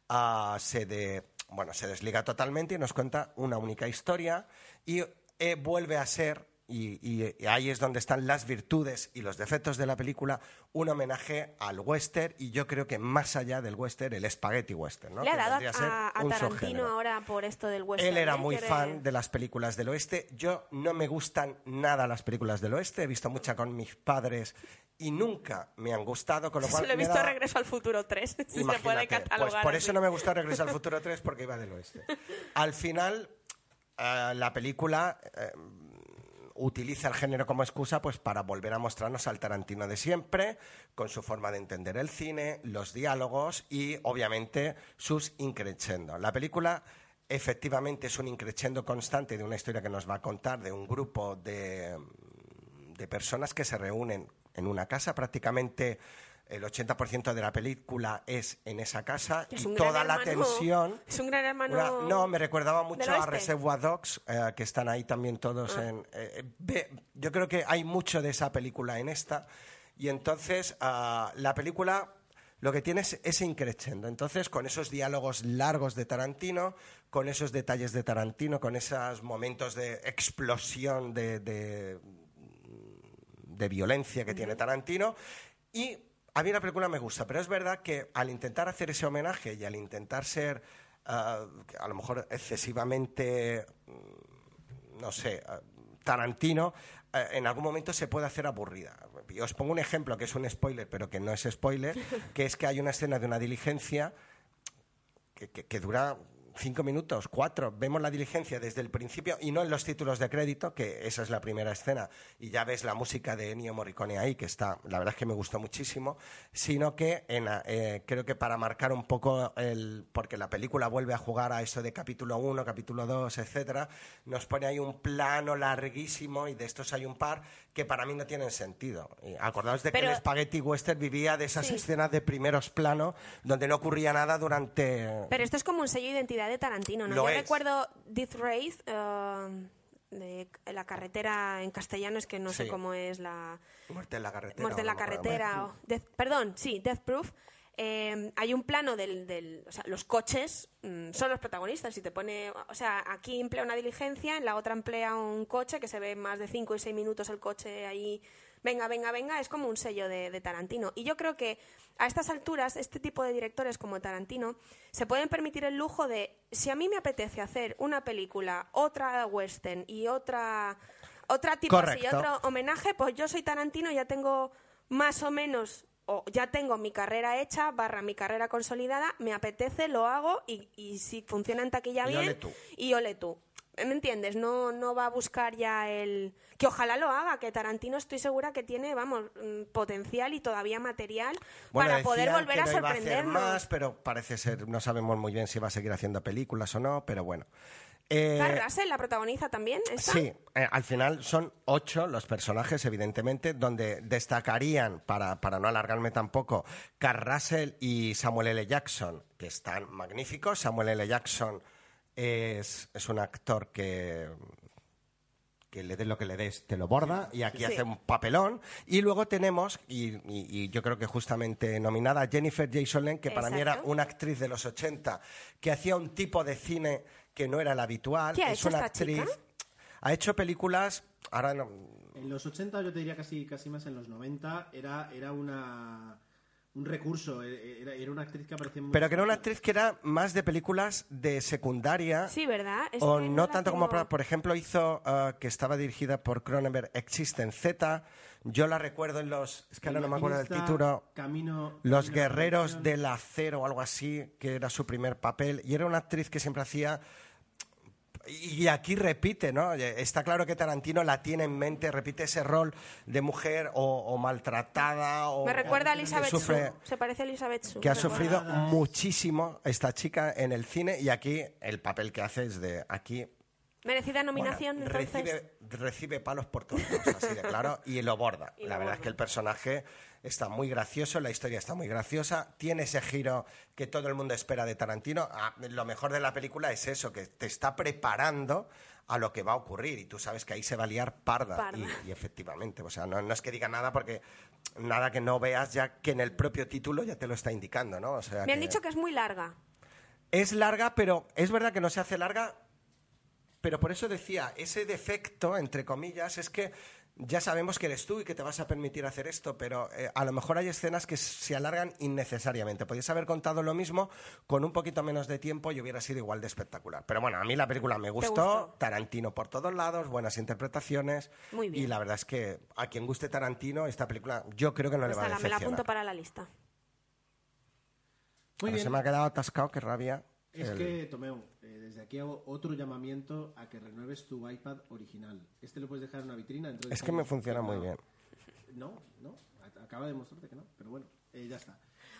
ah, se, de, bueno, se desliga totalmente y nos cuenta una única historia y eh, vuelve a ser y, y ahí es donde están las virtudes y los defectos de la película, un homenaje al western y yo creo que más allá del western, el spaghetti western. ¿no? Le ha dado a, Tarantino subgénero. ahora por esto del western. Él era ¿eh? muy Quiere- fan de las películas del oeste. Yo no me gustan nada las películas del oeste. He visto muchas con mis padres y nunca me han gustado, con lo cual he visto da- Regreso al Futuro 3, si se puede Imagínate, catalogar Pues por así. eso no me gustó Regresar al Futuro 3 porque iba del oeste. Al final, eh, la película eh, utiliza el género como excusa pues para volver a mostrarnos al Tarantino de siempre, con su forma de entender el cine, los diálogos y obviamente sus increchendo. La película efectivamente es un increchendo constante de una historia que nos va a contar de un grupo de de personas que se reúnen en una casa, prácticamente el 80% de la película es en esa casa Es y toda la hermano- tensión... Es un gran hermano. Una- no, me recordaba mucho a. Reservoir Dogs, eh, que están ahí también todos Ah. en... eh, ve- yo creo que hay mucho de esa película en esta. Y entonces ah, la película lo que tiene es ese increchendo. Entonces, con esos diálogos largos de Tarantino, con esos detalles de Tarantino, con esos momentos de explosión de, de, de violencia que tiene Tarantino. Y a mí la película me gusta, pero es verdad que al intentar hacer ese homenaje y al intentar ser ah, a lo mejor excesivamente, mm, no sé, ah, Tarantino, eh, en algún momento se puede hacer aburrida. Yo os pongo un ejemplo que es un spoiler, pero que no es spoiler, que es que hay una escena de una diligencia que, que- que dura cinco minutos, cuatro. Vemos la diligencia desde el principio y no en los títulos de crédito, que esa es la primera escena, y ya ves la música de Ennio Morricone ahí, que está, la verdad es que me gustó muchísimo, sino que en, eh, creo que para marcar un poco el. porque la película vuelve a jugar a eso de capítulo 1, capítulo 2, etcétera, nos pone ahí un plano larguísimo y de estos hay un par que para mí no tienen sentido. Y acordaos de que el Spaghetti Western vivía de esas Sí. escenas de primeros planos donde no ocurría nada durante. Pero esto es como un sello de identidad de Tarantino, ¿no? Lo Yo es. recuerdo Death Race, eh, de la carretera en castellano, es que no sé cómo es la... Muerte en la carretera. Muerte en la carretera. o Death- perdón, sí, Death Proof. Eh, hay un plano del, del- o sea, los coches mm, son los protagonistas y te pone, o sea, aquí emplea una diligencia, en la otra emplea un coche que se ve más de 5 y 6 minutos el coche ahí, venga, venga, venga, es como un sello de, de Tarantino. Y yo creo que a estas alturas, este tipo de directores como Tarantino se pueden permitir el lujo de, si a mí me apetece hacer una película, otra western y otra, otra tipo así, y otro homenaje, pues yo soy Tarantino, ya tengo más o menos, o ya tengo mi carrera hecha, barra mi carrera consolidada, me apetece, lo hago y, y si funciona en taquilla Y bien, ole tú. y ole tú. ¿Me entiendes? No, no va a buscar ya el... Que ojalá lo haga, que Tarantino estoy segura que tiene, vamos, mm, potencial y todavía material Bueno, para poder volver que a no iba hacer más, pero parece ser, no sabemos muy bien si va a seguir haciendo películas o no, pero bueno. Eh, Russell la protagoniza también, ¿esta? Sí, eh, al final son ocho los personajes, evidentemente, donde destacarían, para, para no alargarme tampoco, Carl Russell y Samuel L. Jackson, que están magníficos. Samuel L. Jackson es, es un actor que que le des lo que le des, te lo borda, y aquí Sí. hace un papelón. Y luego tenemos, y, y- y yo creo que justamente nominada, Jennifer Jason Leigh, que para mí era una actriz de los 80, que hacía un tipo de cine que no era el habitual. ¿Qué ha es hecho una esta actriz. chica? Ha hecho películas, ahora no, En los 80, yo te diría casi, casi más en los 90, era, era una, un recurso, eh, era, era una actriz que aparecía pero que era una actriz que era más de películas de secundaria. Sí, ¿verdad? Es o no tanto como, tengo- por, ejemplo, hizo ah, que estaba dirigida por Cronenberg Existen Z. Yo la recuerdo en los. Es que ahora no me acuerdo del título. Camino, Los Camino Guerreros del Acero o algo así, que era su primer papel. Y era una actriz que siempre hacía. Y aquí repite, ¿no? Está claro que Tarantino la tiene en mente, repite ese rol de mujer o, o maltratada o Me recuerda a Elizabeth sufre-. Se parece a Elizabeth Shue. que ha sufrido muchísimo esta chica en el cine y aquí el papel que hace es de aquí Merecida nominación, bueno, entonces. recibe, recibe palos por todos lados, así de claro, y lo borda. Y lo la verdad es que el personaje está muy gracioso, la historia está muy graciosa, tiene ese giro que todo el mundo espera de Tarantino. Ah, lo mejor de la película es eso, que te está preparando a lo que va a ocurrir y tú sabes que ahí se va a liar parda. Parda. Y, y efectivamente, o sea, no, no es que diga nada porque nada que no veas ya que en el propio título ya te lo está indicando, ¿no? O sea, Me han que- dicho que es muy larga. es larga, pero es verdad que no se hace larga, pero por eso decía, ese defecto, entre comillas, es que ya sabemos que eres tú y que te vas a permitir hacer esto, pero eh, a lo mejor hay escenas que se alargan innecesariamente. Podrías haber contado lo mismo con un poquito menos de tiempo y hubiera sido igual de espectacular. Pero bueno, a mí la película me gustó, gustó? Tarantino por todos lados, buenas interpretaciones. Muy bien. Y la verdad es que a quien guste Tarantino, esta película yo creo que no le Pues va a nada, me la decepcionar. apunto para la lista. Muy Ahora bien. Se me ha quedado atascado, qué rabia. Es El- que, Tomeo, eh, desde aquí hago otro llamamiento a que renueves tu iPad original. Este lo puedes dejar en una vitrina. dentro de Es que me funciona muy bien. No, no. Acaba de mostrarte que no. Pero bueno, eh, ya está.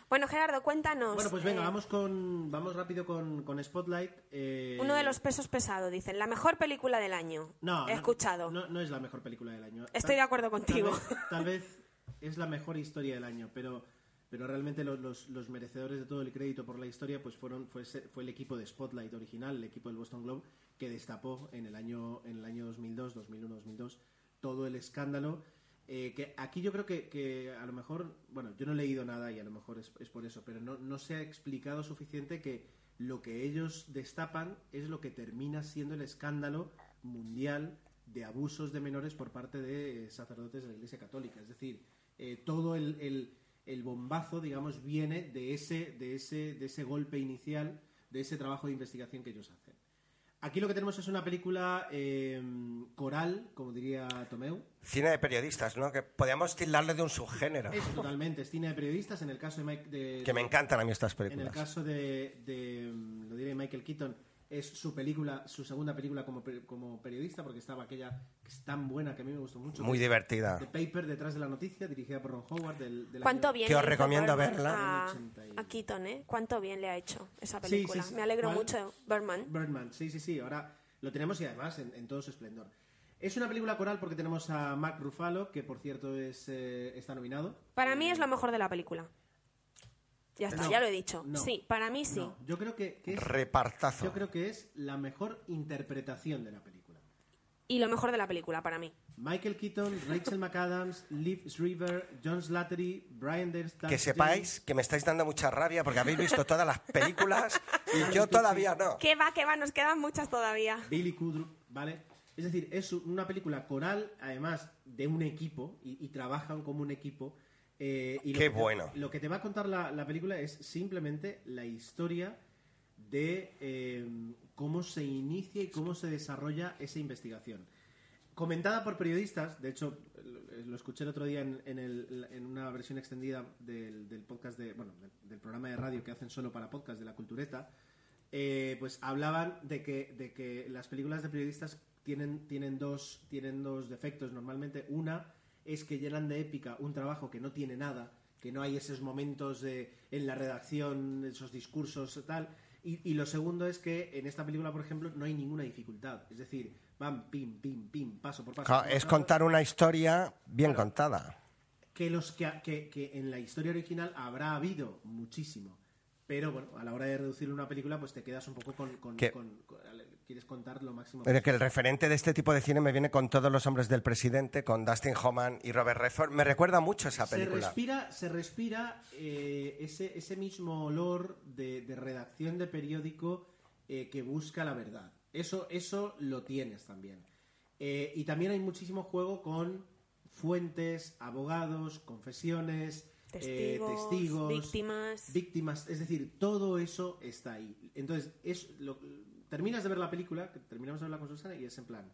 Bueno, Gerardo, cuéntanos. Bueno, pues venga, eh, vamos con vamos rápido con, con Spotlight. eh, Uno de los pesos pesados, dicen. La mejor película del año. No, He no, escuchado. No, no es la mejor película del año. Estoy de acuerdo tal contigo. vez- Tal vez, es la mejor historia del año, pero, pero realmente los, los- los merecedores de todo el crédito por la historia pues fueron fue, fue el equipo de Spotlight original, el equipo del Boston Globe, que destapó en el año, en el año 2002, 2001, 2002 todo el escándalo. eh, que aquí yo creo que, que a lo mejor, bueno, yo no he leído nada y a lo mejor es, es por eso, pero no, no se ha explicado suficiente que lo que ellos destapan es lo que termina siendo el escándalo mundial de abusos de menores por parte de eh, sacerdotes de la Iglesia Católica. Es decir, eh, todo el, el- el bombazo, digamos, viene de ese, de, ese, de ese golpe inicial, de ese trabajo de investigación que ellos hacen. Aquí lo que tenemos es una película eh, coral, como diría Tomeu. Cine de periodistas, ¿no? Que podríamos tildarle de un subgénero. Es totalmente es cine de periodistas. En el caso de, Mike, de- Que me encantan a mí estas en el películas. caso de, de, lo diré Michael Keaton, es su película, su segunda película como, como periodista, porque estaba aquella que es tan buena que a mí me gustó mucho. Muy divertida. The Paper, detrás de la noticia, dirigida por Ron Howard. Del, del ¿Cuánto año- bien Que os recomiendo verla. A, Del 80 y- a Keaton, ¿eh? ¿Cuánto bien le ha hecho esa Sí, sí, película? sí. Me alegro ¿Cuál? mucho. Bergman. Birdman, sí, sí, sí. Ahora lo tenemos y además en, en todo su esplendor. Es una película coral porque tenemos a Mark Ruffalo, que por cierto es, eh, está nominado. Para mí es lo mejor de la película. Ya está, No, ya lo he dicho. no. Sí, para mí sí. No, yo creo que, que es, Repartazo. yo creo que es la mejor interpretación de la película. Y lo mejor de la película, para mí. Michael Keaton, Rachel McAdams, Liv Schreiber, John Slattery, Brian Delstar, Que sepáis que me estáis dando mucha rabia porque habéis visto todas las películas y yo todavía no. Que va, que va, nos quedan muchas todavía. Billy Kudrup, ¿vale? Es decir, es una película coral, además de un equipo, y, y trabajan como un equipo. Eh, y lo Qué que te- bueno. lo que te va a contar la, la película es simplemente la historia de eh, cómo se inicia y cómo se desarrolla esa investigación. Comentada por periodistas, de hecho, lo, lo escuché el otro día en, en el- en una versión extendida del, del podcast de, bueno, del, del programa de radio que hacen solo para podcast de la Cultureta, eh, pues hablaban de que, de que las películas de periodistas tienen, tienen, dos, tienen dos defectos normalmente. Una es que llenan de épica un trabajo que no tiene nada, que no hay esos momentos de, en la redacción, esos discursos tal. Y, y lo segundo es que en esta película, por ejemplo, no hay ninguna dificultad. Es decir, van pim, pim, pim, paso por paso. Claro, Es contar una historia bien contada. que los que, que, que en la historia original habrá habido muchísimo. Pero bueno, a la hora de reducir una película, pues te quedas un poco con. con- Que- con- con- quieres contar lo máximo. Pero que el referente de este tipo de cine me viene con todos los hombres del presidente, con Dustin Hoffman y Robert Redford. Me recuerda mucho esa se película. respira, se respira eh, ese, ese mismo olor de, de redacción de periódico eh, que busca la verdad. Eso, eso lo tienes también. Eh, y también hay muchísimo juego con fuentes, abogados, confesiones, eh, Testigos, testigos, víctimas. víctimas, es decir, todo eso está ahí. Entonces, es lo, terminas de ver la película, que terminamos de verla con Susana, y es en plan.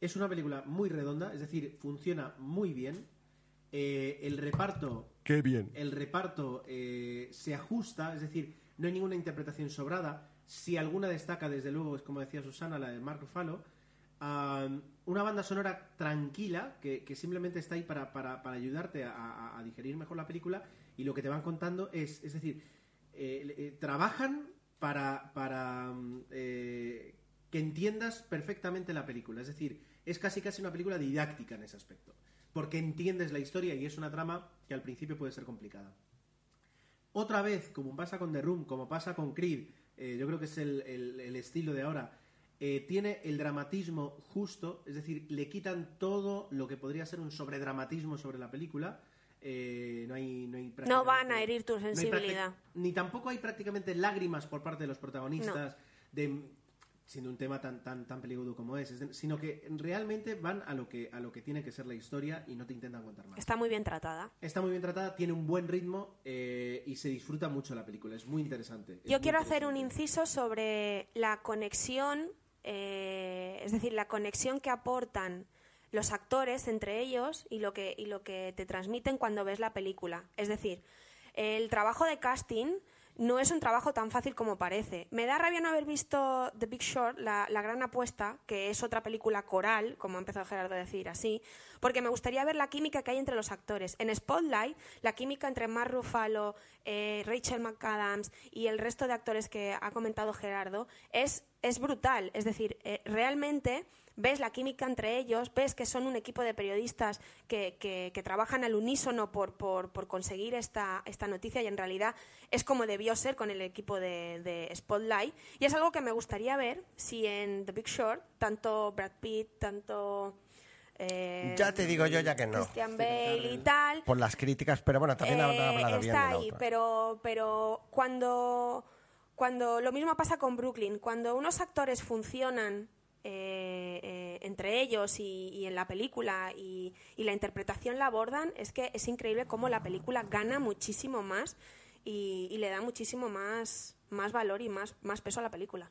Es una película muy redonda, es decir, funciona muy bien. Eh, el reparto. Qué bien. El reparto eh, se ajusta, es decir, no hay ninguna interpretación sobrada. Si alguna destaca, desde luego, es como decía Susana, la de Mark Ruffalo. Una banda sonora tranquila que, que simplemente está ahí para, para- para ayudarte a, a- a digerir mejor la película y lo que te van contando es, es decir, eh, trabajan para, para mm, eh, que entiendas perfectamente la película. Es decir, es casi casi una película didáctica en ese aspecto. Porque entiendes la historia y es una trama que al principio puede ser complicada. Otra vez, como pasa con The Room, como pasa con Creed, eh, yo creo que es el, estilo de ahora, eh, tiene el dramatismo justo, es decir, le quitan todo lo que podría ser un sobredramatismo sobre la película. Eh, no hay, no, hay No prácticamente- van a herir tu sensibilidad. ni tampoco hay prácticamente lágrimas por parte de los protagonistas. De, siendo un tema tan tan tan peligroso como es, sino que realmente van a lo que a lo que tiene que ser la historia y no te intentan contar más. Está muy bien tratada. Está muy bien tratada, tiene un buen ritmo eh, y se disfruta mucho la película. Es muy interesante. es Yo muy quiero hacer un inciso sobre la conexión, eh, es decir, la conexión que aportan los actores entre ellos y lo que y lo que te transmiten cuando ves la película. Es decir, el trabajo de casting no es un trabajo tan fácil como parece. Me da rabia no haber visto The Big Short, la, la gran apuesta, que es otra película coral, como ha empezado Gerardo a decir así, porque me gustaría ver la química que hay entre los actores. En Spotlight, la química entre Mark Ruffalo, eh, Rachel McAdams y el resto de actores que ha comentado Gerardo es, es brutal. Es decir, eh, realmente ves la química entre ellos, ves que son un equipo de periodistas que, que- que trabajan al unísono por, por- por conseguir esta, esta noticia y en realidad es como debió ser con el equipo de, de Spotlight. Y es algo que me gustaría ver si en The Big Short, tanto Brad Pitt, tanto... eh, Ya te digo yo ya que no. Christian Bale y tal. Por las críticas, pero bueno, también han Eh, hablado bien de está ahí, otra. pero, pero cuando, cuando lo mismo pasa con Brooklyn, cuando unos actores funcionan eh, eh, entre ellos y, y en la película y, y la interpretación la abordan, es que es increíble cómo la película gana muchísimo más y, y le da muchísimo más, más valor y más, más peso a la película.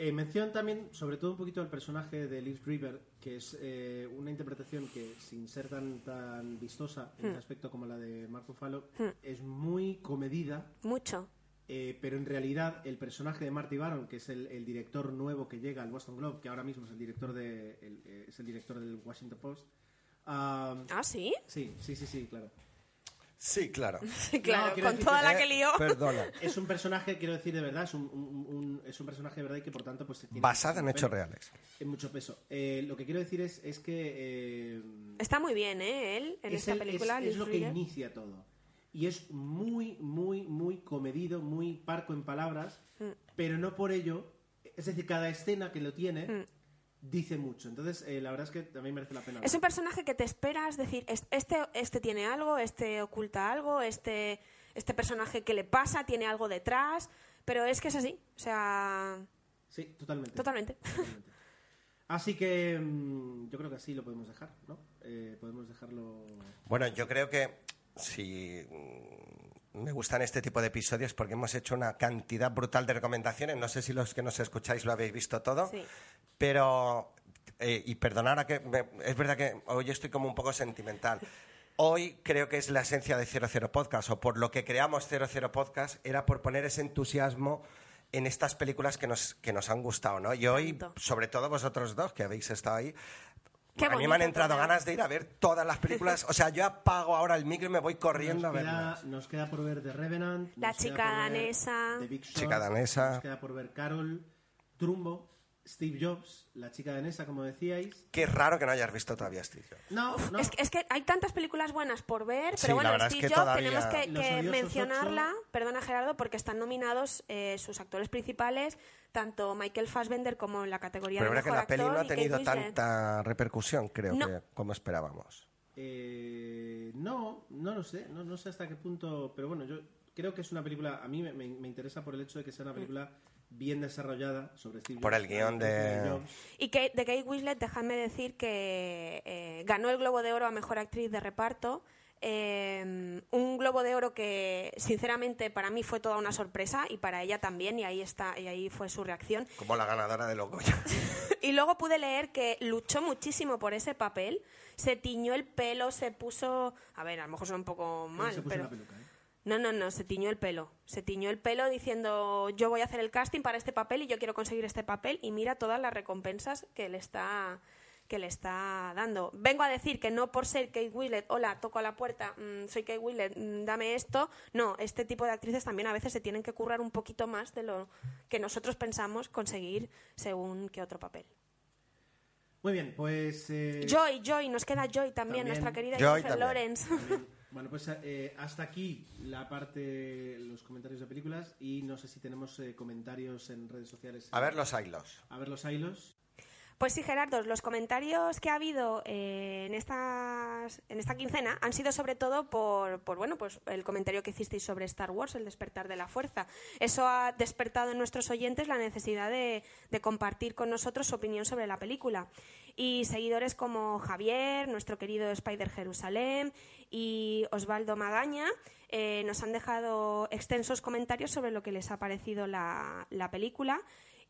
Eh, mención también, sobre todo un poquito el personaje de Liz River, que es eh, una interpretación que, sin ser tan, tan vistosa en ese aspecto como la de Mark Ruffalo, es muy comedida, Mucho. Eh, pero en realidad el personaje de Marty Baron, que es el, el director nuevo que llega al Boston Globe, que ahora mismo es el director, de, el, eh, es el director del Washington Post, ah, Ah, sí. sí, sí, sí, sí, claro. Sí, claro. Sí, claro, quiero con decir toda la que lió. Perdona. Es un personaje, quiero decir de verdad, es un, un- un- es un personaje de verdad y que por tanto pues tiene Basada en hechos reales. En mucho peso. Eh, lo que quiero decir es, es que eh, Está muy bien, ¿eh? Él en es, esta el- película. es- lo que inicia todo. Y es muy, muy, muy comedido, muy parco en palabras, Mm. pero no por ello. Es decir, cada escena que lo tiene Mm. dice mucho. Entonces, eh, la verdad es que también merece la pena. Es un personaje que te esperas decir, es- este, este tiene algo, este oculta algo, este, este personaje que le pasa tiene algo detrás, pero es que es así, o sea, Sí, totalmente. totalmente. Totalmente. Así que mm, yo creo que así lo podemos dejar, ¿no? Eh, podemos dejarlo. Bueno, yo creo que si mm, me gustan este tipo de episodios porque hemos hecho una cantidad brutal de recomendaciones. No sé si los que nos escucháis lo habéis visto todo, Sí. pero eh, y perdonad ahora que me- es verdad que hoy estoy como un poco sentimental. Hoy creo que es la esencia de 00 Podcast o por lo que creamos 00 Podcast era por poner ese entusiasmo en estas películas que nos, que nos han gustado, ¿no? Y hoy, sobre todo vosotros dos que habéis estado ahí, Qué a mí me han entrado ganas de ir a ver todas las películas. O sea, yo apago ahora el micro y me voy corriendo Nos a queda, verlas. nos queda por ver The Revenant. La chica danesa. The Big Short, Chica danesa. Nos queda por ver Carol, Trumbo, Steve Jobs, la chica danesa, como decíais. Qué raro que no hayas visto todavía Steve Jobs. No, no. Es, que- es que hay tantas películas buenas por ver, Sí, pero bueno, es Steve que Jobs todavía- tenemos que, mencionarla, ocho. perdona Gerardo, porque están nominados eh, sus actores principales, tanto Michael Fassbender como en la categoría Pero de es verdad que mejor la peli actor no ha tenido tanta repercusión, creo No. que como esperábamos. Eh, no, no lo sé. No, no sé hasta qué punto. Pero bueno, yo creo que es una película. A mí me, me- me interesa por el hecho de que sea una película bien desarrollada sobre Steve Por Jobs, el guion de-. Y que, de Kate Winslet, dejadme decir que eh, ganó el Globo de Oro a Mejor Actriz de Reparto. eh, un Globo de Oro que, sinceramente, para mí fue toda una sorpresa y para ella también, y ahí, está, y ahí fue su reacción. Como la ganadora de los Goya. Y luego pude leer que luchó muchísimo por ese papel, se tiñó el pelo, se puso... A ver, a lo mejor suena un poco mal, se puso pero... una peluca, ¿eh? No, no, no, se tiñó el pelo. Se tiñó el pelo diciendo, yo voy a hacer el casting para este papel y yo quiero conseguir este papel y mira todas las recompensas que le está que le está dando. Vengo a decir que no por ser Kate Winslet, hola, toco a la puerta, mm, soy Kate Winslet, mm, dame esto. No, este tipo de actrices también a veces se tienen que currar un poquito más de lo que nosotros pensamos conseguir según qué otro papel. Muy bien, pues. eh, Joy, Joy, nos queda Joy también, También. nuestra querida Joy Jennifer también. Lawrence. Bueno, pues eh, hasta aquí la parte, los comentarios de películas y no sé si tenemos eh, comentarios en redes sociales. A ver los hilos. A ver los hilos. Pues sí, Gerardo, los comentarios que ha habido eh, en, estas, en esta quincena han sido sobre todo por, por, bueno, pues el comentario que hicisteis sobre Star Wars, el despertar de la fuerza. Eso ha despertado en nuestros oyentes la necesidad de, de compartir con nosotros su opinión sobre la película. Y seguidores como Javier, nuestro querido Spider Jerusalén y Osvaldo Magaña eh, nos han dejado extensos comentarios sobre lo que les ha parecido la, la película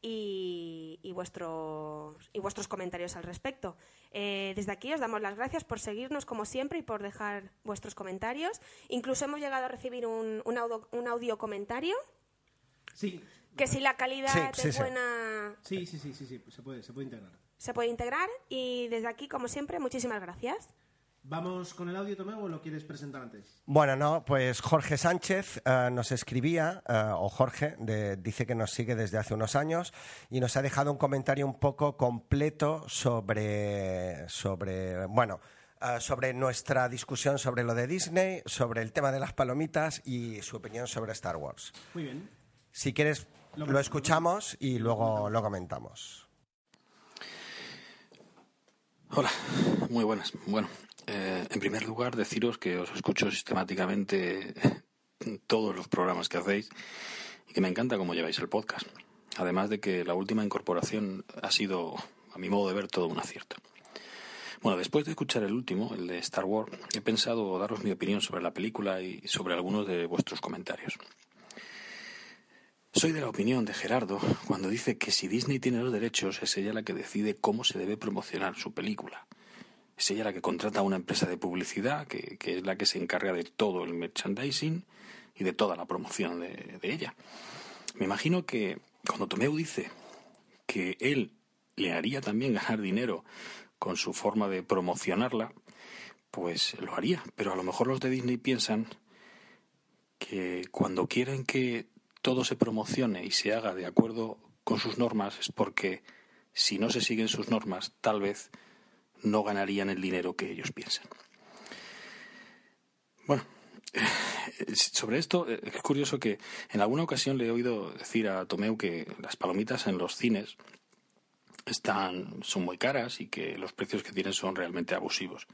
y, y, vuestros, y vuestros comentarios al respecto. Eh, desde aquí os damos las gracias por seguirnos como siempre y por dejar vuestros comentarios. Incluso hemos llegado a recibir un, un, audio, un audio comentario. Sí. Que si la calidad Sí, es sí. buena, Sí, sí, sí, sí, sí, se puede, se puede integrar. se puede integrar. Y desde aquí, como siempre, muchísimas gracias. ¿Vamos con el audio, Tomeo, o lo quieres presentar antes? Bueno, no, pues Jorge Sánchez eh, nos escribía, eh, o Jorge, de- dice que nos sigue desde hace unos años y nos ha dejado un comentario un poco completo sobre, sobre bueno, eh, sobre nuestra discusión sobre lo de Disney, sobre el tema de las palomitas y su opinión sobre Star Wars. Muy bien. Si quieres, Lo lo escuchamos y luego lo comentamos. Hola, muy buenas. Bueno, eh, en primer lugar, deciros que os escucho sistemáticamente en todos los programas que hacéis y que me encanta cómo lleváis el podcast. Además de que la última incorporación ha sido, a mi modo de ver, todo un acierto. Bueno, después de escuchar el último, el de Star Wars, he pensado daros mi opinión sobre la película y sobre algunos de vuestros comentarios. Soy de la opinión de Gerardo cuando dice que si Disney tiene los derechos es ella la que decide cómo se debe promocionar su película. Es ella la que contrata a una empresa de publicidad que, que es la que se encarga de todo el merchandising y de toda la promoción de, de ella. Me imagino que cuando Tomeu dice que él le haría también ganar dinero con su forma de promocionarla, pues lo haría. Pero a lo mejor los de Disney piensan que cuando quieren que todo se promocione y se haga de acuerdo con sus normas es porque si no se siguen sus normas, tal vez no ganarían el dinero que ellos piensan. Bueno, eh, sobre esto eh, es curioso que en alguna ocasión le he oído decir a Tomeu que las palomitas en los cines están son muy caras y que los precios que tienen son realmente abusivos.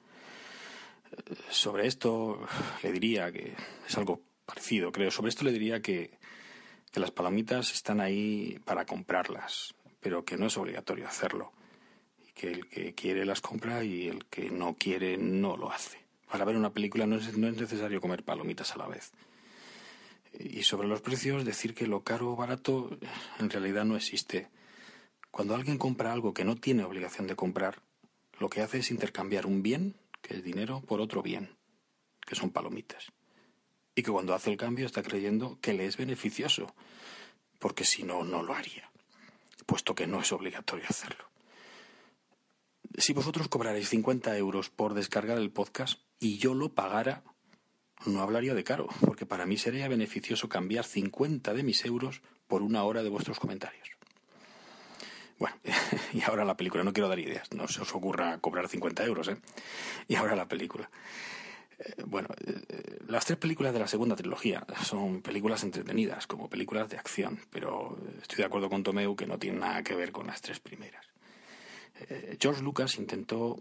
Eh, Sobre esto le diría que es algo parecido, creo. Sobre esto le diría que, que las palomitas están ahí para comprarlas, pero que no es obligatorio hacerlo. Que el que quiere las compra y el que no quiere no lo hace. Para ver una película no es, no es necesario comer palomitas a la vez. Y sobre los precios, decir que lo caro o barato en realidad no existe. Cuando alguien compra algo que no tiene obligación de comprar, lo que hace es intercambiar un bien, que es dinero, por otro bien, que son palomitas. Y que cuando hace el cambio está creyendo que le es beneficioso, porque si no, no lo haría, puesto que no es obligatorio hacerlo. Si vosotros cobrarais 50 euros por descargar el podcast y yo lo pagara, no hablaría de caro, porque para mí sería beneficioso cambiar 50 de mis euros por una hora de vuestros comentarios. Bueno, y ahora la película, no quiero dar ideas, no se os ocurra cobrar 50 euros, ¿eh? Y ahora la película. Eh, bueno, eh, las tres películas de la segunda trilogía son películas entretenidas, como películas de acción, pero estoy de acuerdo con Tomeu que no tienen nada que ver con las tres primeras. Eh, George Lucas intentó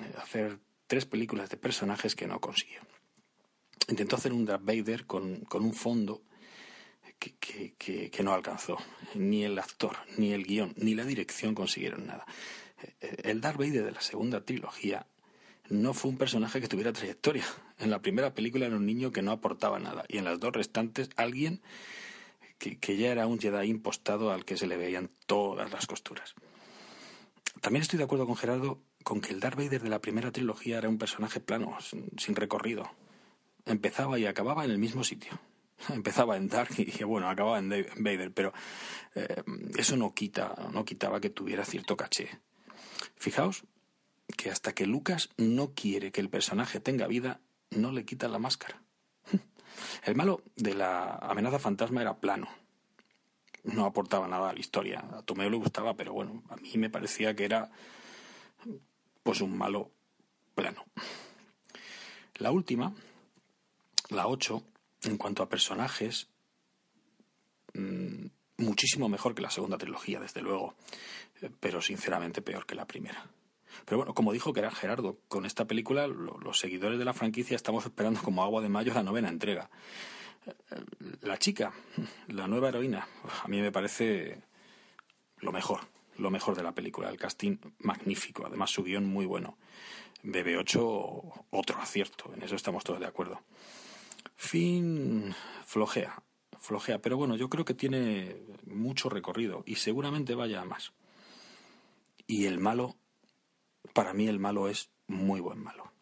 eh, hacer tres películas de personajes que no consiguió. Intentó hacer un Darth Vader con, un fondo que, no alcanzó. Ni el actor, ni el guion, ni la dirección consiguieron nada. Eh, El Darth Vader de la segunda trilogía no fue un personaje que tuviera trayectoria. En la primera película era un niño que no aportaba nada. Y en las dos restantes, alguien que, que ya era un Jedi impostado al que se le veían todas las costuras. También estoy de acuerdo con Gerardo con que el Darth Vader de la primera trilogía era un personaje plano, sin, recorrido. Empezaba y acababa en el mismo sitio. Empezaba en Dark y, bueno, acababa en Vader, pero eh, eso no quita, no quitaba que tuviera cierto caché. Fijaos que hasta que Lucas no quiere que el personaje tenga vida, no le quita la máscara. El malo de la amenaza fantasma era plano. No aportaba nada a la historia. A Tomeo le gustaba, pero bueno, a mí me parecía que era pues un malo plano. La última, la 8, en cuanto a personajes, mm, muchísimo mejor que la segunda trilogía, desde luego, eh, pero sinceramente peor que la primera. Pero bueno, como dijo que era Gerardo, con esta película los seguidores de la franquicia estamos esperando como agua de mayo la novena entrega. La chica, la nueva heroína, a mí me parece lo mejor, lo mejor de la película. El casting magnífico, además su guion muy bueno. BB8, otro acierto, en eso estamos todos de acuerdo. Fin flojea, flojea, pero bueno, yo creo que tiene mucho recorrido y seguramente vaya a más. Y el malo, para mí el malo es muy buen malo.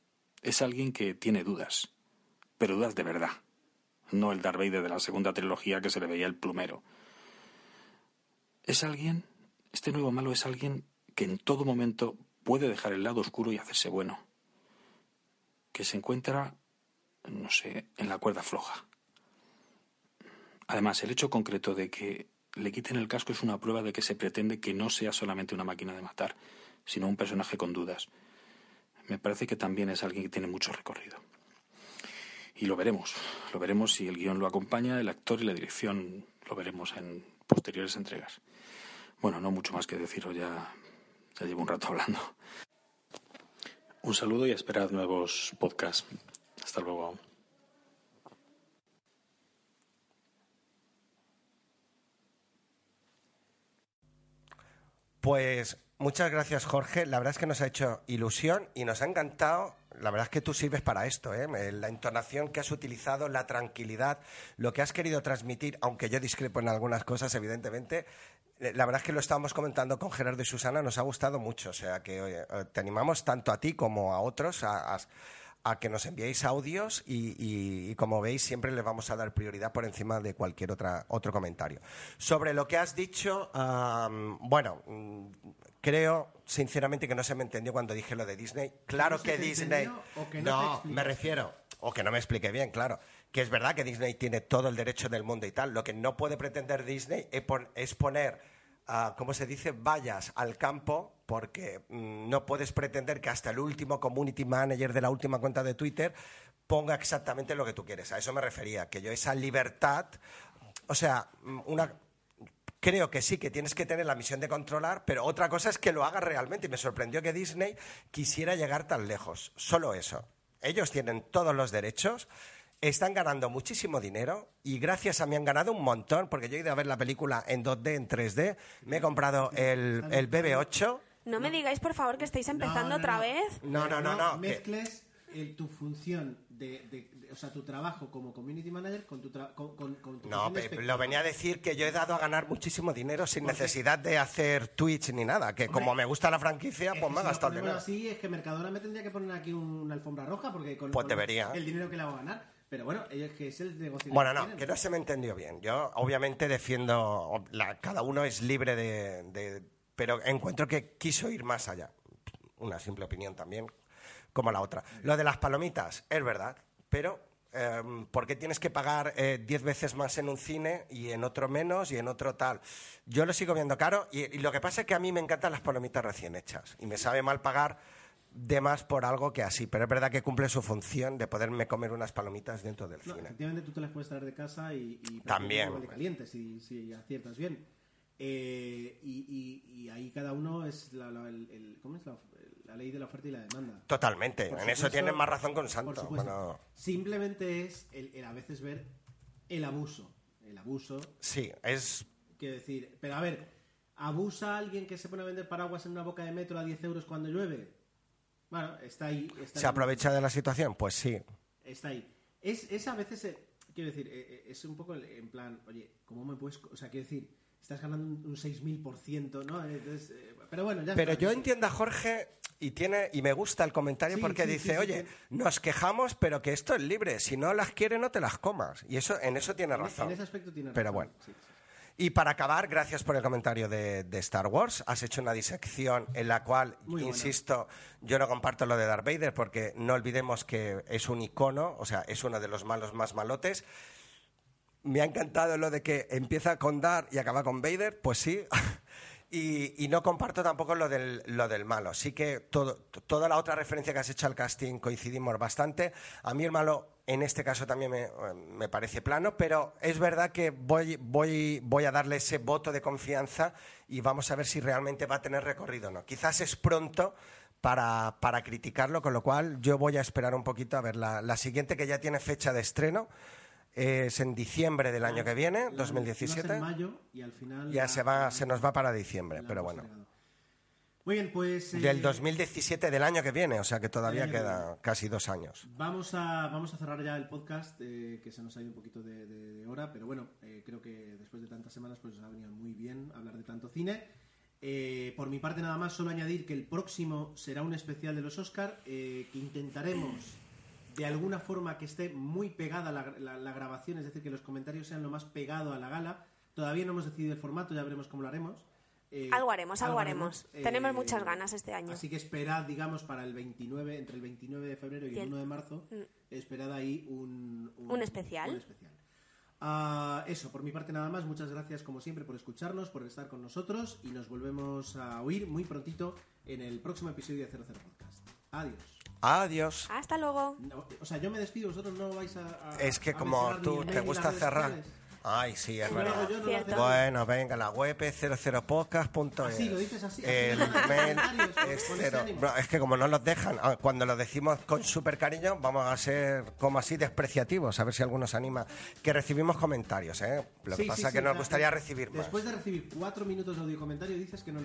Es alguien que tiene dudas, pero dudas de verdad. No el Darth de la segunda trilogía que se le veía el plumero. Es alguien, este nuevo malo es alguien que en todo momento puede dejar el lado oscuro y hacerse bueno. Que se encuentra, no sé, en la cuerda floja. Además, el hecho concreto de que le quiten el casco es una prueba de que se pretende que no sea solamente una máquina de matar, sino un personaje con dudas. Me parece que también es alguien que tiene mucho recorrido. Y lo veremos, lo veremos si el guion lo acompaña, el actor y la dirección lo veremos en posteriores entregas. Bueno, no mucho más que deciros, ya, ya llevo un rato hablando. Un saludo y esperad nuevos podcasts. Hasta luego. Pues muchas gracias, Jorge. La verdad es que nos ha hecho ilusión y nos ha encantado. La verdad es que tú sirves para esto, ¿eh? la entonación que has utilizado, la tranquilidad, lo que has querido transmitir, aunque yo discrepo en algunas cosas, evidentemente. Eh, la verdad es que lo estábamos comentando con Gerardo y Susana, nos ha gustado mucho. O sea, que eh, te animamos tanto a ti como a otros a a que nos enviéis audios y, como veis siempre les vamos a dar prioridad por encima de cualquier otra, otro comentario. Sobre lo que has dicho, bueno, mm, creo sinceramente que no se me entendió cuando dije lo de Disney. Claro que Disney... no, me refiero, o que no me explique bien, claro. Que es verdad que Disney tiene todo el derecho del mundo y tal. Lo que no puede pretender Disney es poner ¿cómo se dice?, vayas al campo porque mm, no puedes pretender que hasta el último community manager de la última cuenta de Twitter ponga exactamente lo que tú quieres. A eso me refería, que yo esa libertad, o sea, mm, una, creo que sí, que tienes que tener la misión de controlar, pero otra cosa es que lo hagas realmente. Y me sorprendió que Disney quisiera llegar tan lejos. Solo eso. Ellos tienen todos los derechos están ganando muchísimo dinero y gracias a mí han ganado un montón, porque yo he ido a ver la película en 2D, en 3D, me he comprado el, el BB8. No me digáis, por favor, que estáis empezando otra vez. No, no, no, no. Mezcles tu función de, o sea, tu trabajo como community manager con tu, con, No, lo venía a decir que yo he dado a ganar muchísimo dinero sin necesidad de hacer Twitch ni nada, que como me gusta la franquicia, pues me ha gastado el dinero. así es que Mercadona me tendría que poner aquí una alfombra roja porque con, pues debería. el dinero que le hago a ganar. Pero bueno, es que es el negocio. Bueno, no, que no se me entendió bien. Yo obviamente defiendo, cada uno es libre de, Pero encuentro que quiso ir más allá. Una simple opinión también, como la otra. Lo de las palomitas, es verdad, pero em, ¿por qué tienes que pagar eh, diez veces más en un cine y en otro menos y en otro tal? Yo lo sigo viendo caro y, y, lo que pasa es que a mí me encantan las palomitas recién hechas y me sabe mal pagar de más por algo que así, pero es verdad que cumple su función de poderme comer unas palomitas dentro del cine. Efectivamente, tú te las puedes traer de casa y, también de caliente si, si aciertas bien. Eh, y, ahí cada uno es la, ¿cómo es la, ley de la oferta y la demanda. Totalmente, en eso tienen más razón con Santo. Bueno. Simplemente es el, a veces ver el abuso. El abuso. Sí, es. Quiero decir, pero a ver, ¿abusa alguien que se pone a vender paraguas en una boca de metro a 10 euros cuando llueve? Bueno, está ahí. ¿Se aprovecha de la situación? Pues sí. Está ahí. Es, es a veces, eh, quiero decir, eh, es un poco en plan, oye, ¿cómo me puedes...? O sea, quiero decir, estás ganando un, 6.000%, ¿no? pero bueno, ya Pero yo entiendo a Jorge y tiene y me gusta el comentario porque dice, oye, nos quejamos, pero que esto es libre. Si no las quieres, no te las comas. Y eso en eso tiene razón. En ese aspecto tiene razón. Pero bueno. Y para acabar, gracias por el comentario de, Star Wars. Has hecho una disección en la cual, insisto, yo no comparto lo de Darth Vader porque no olvidemos que es un icono, o sea, es uno de los malos más malotes. Me ha encantado lo de que empieza con Darth y acaba con Vader, pues sí. Y, no comparto tampoco lo del, lo del malo. Sí que toda la otra referencia que has hecho al casting coincidimos bastante. A mí el malo en este caso también me, parece plano, pero es verdad que voy, a darle ese voto de confianza y vamos a ver si realmente va a tener recorrido o no. Quizás es pronto para, para criticarlo, con lo cual yo voy a esperar un poquito a ver la siguiente que ya tiene fecha de estreno es en diciembre del año que viene, 2017. En mayo y al final ya se va, se nos va para diciembre, pero bueno. Muy bien, pues... del 2017 eh, del año que viene, o sea que todavía queda casi dos años. Vamos a, vamos a cerrar ya el podcast, eh, que se nos ha ido un poquito de, hora, pero bueno, eh, creo que después de tantas semanas pues nos ha venido muy bien hablar de tanto cine. por mi parte nada más, solo añadir que el próximo será un especial de los Oscar, que intentaremos de alguna forma que esté muy pegada la, grabación, es decir, que los comentarios sean lo más pegado a la gala. Todavía no hemos decidido el formato, ya veremos cómo lo haremos. Eh, algo haremos, algo, haremos. Tenemos eh, muchas ganas este año. Así que esperad, digamos, para el 29, entre el 29 de febrero y el 1 de marzo, mm. esperad ahí un, un, especial. Ah, eso, por mi parte nada más. Muchas gracias como siempre por escucharnos, por estar con nosotros y nos volvemos a oír muy prontito en el próximo episodio de 00 Podcast. Adiós. Adiós. Hasta luego. o sea, yo me despido, vosotros no vais a. es que como tú te gusta cerrar. Ay, sí, es verdad. bueno, venga, la web es 00podcast.es. Sí, lo dices así. El mail es cero. es que como no los dejan, ah, cuando lo decimos con súper cariño, vamos a ser como así despreciativos, a ver si alguno se anima. Que recibimos comentarios, ¿eh? Lo que pasa es que nos gustaría recibir más. Después de recibir cuatro minutos de audio comentario, dices que no...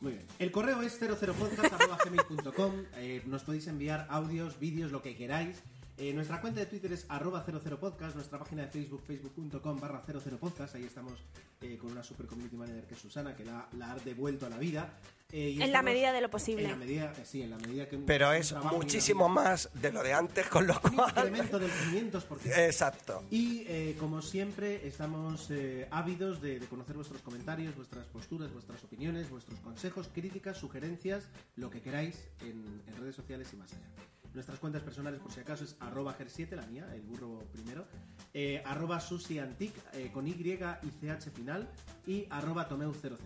Muy bien. El correo es 00podcast.gmail.com. Eh, nos podéis enviar audios, vídeos, lo que queráis. Eh, nuestra cuenta de Twitter es arroba 00podcast, nuestra página de Facebook, facebook.com barra 00podcast, ahí estamos eh, con una super community manager que es Susana, que la, la ha devuelto a la vida. Eh, en la medida de lo posible. En la medida, sí, en la medida que... Pero es muchísimo más de lo de antes, con lo cual... Un incremento del 500%. Exacto. Y como siempre, estamos ávidos de, conocer vuestros comentarios, vuestras posturas, vuestras opiniones, vuestros consejos, críticas, sugerencias, lo que queráis en redes sociales y más allá. Nuestras cuentas personales, por si acaso, es arroba ger7, la mía, el burro primero, eh, arroba susiantic eh, con Y y CH final y arroba tomeu00.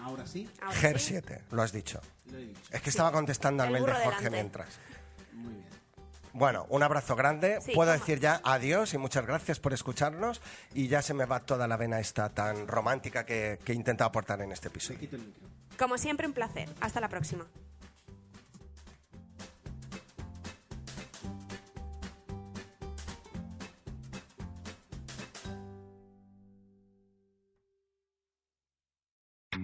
Ahora sí. Ger7, lo has dicho. Lo he dicho. Es que estaba contestando al mail de Jorge mientras. Muy bien. Bueno, un abrazo grande. Puedo decir ya adiós y muchas gracias por escucharnos. Y ya se me va toda la vena esta tan romántica que, que he intentado aportar en este episodio. Como siempre, un placer. Hasta la próxima.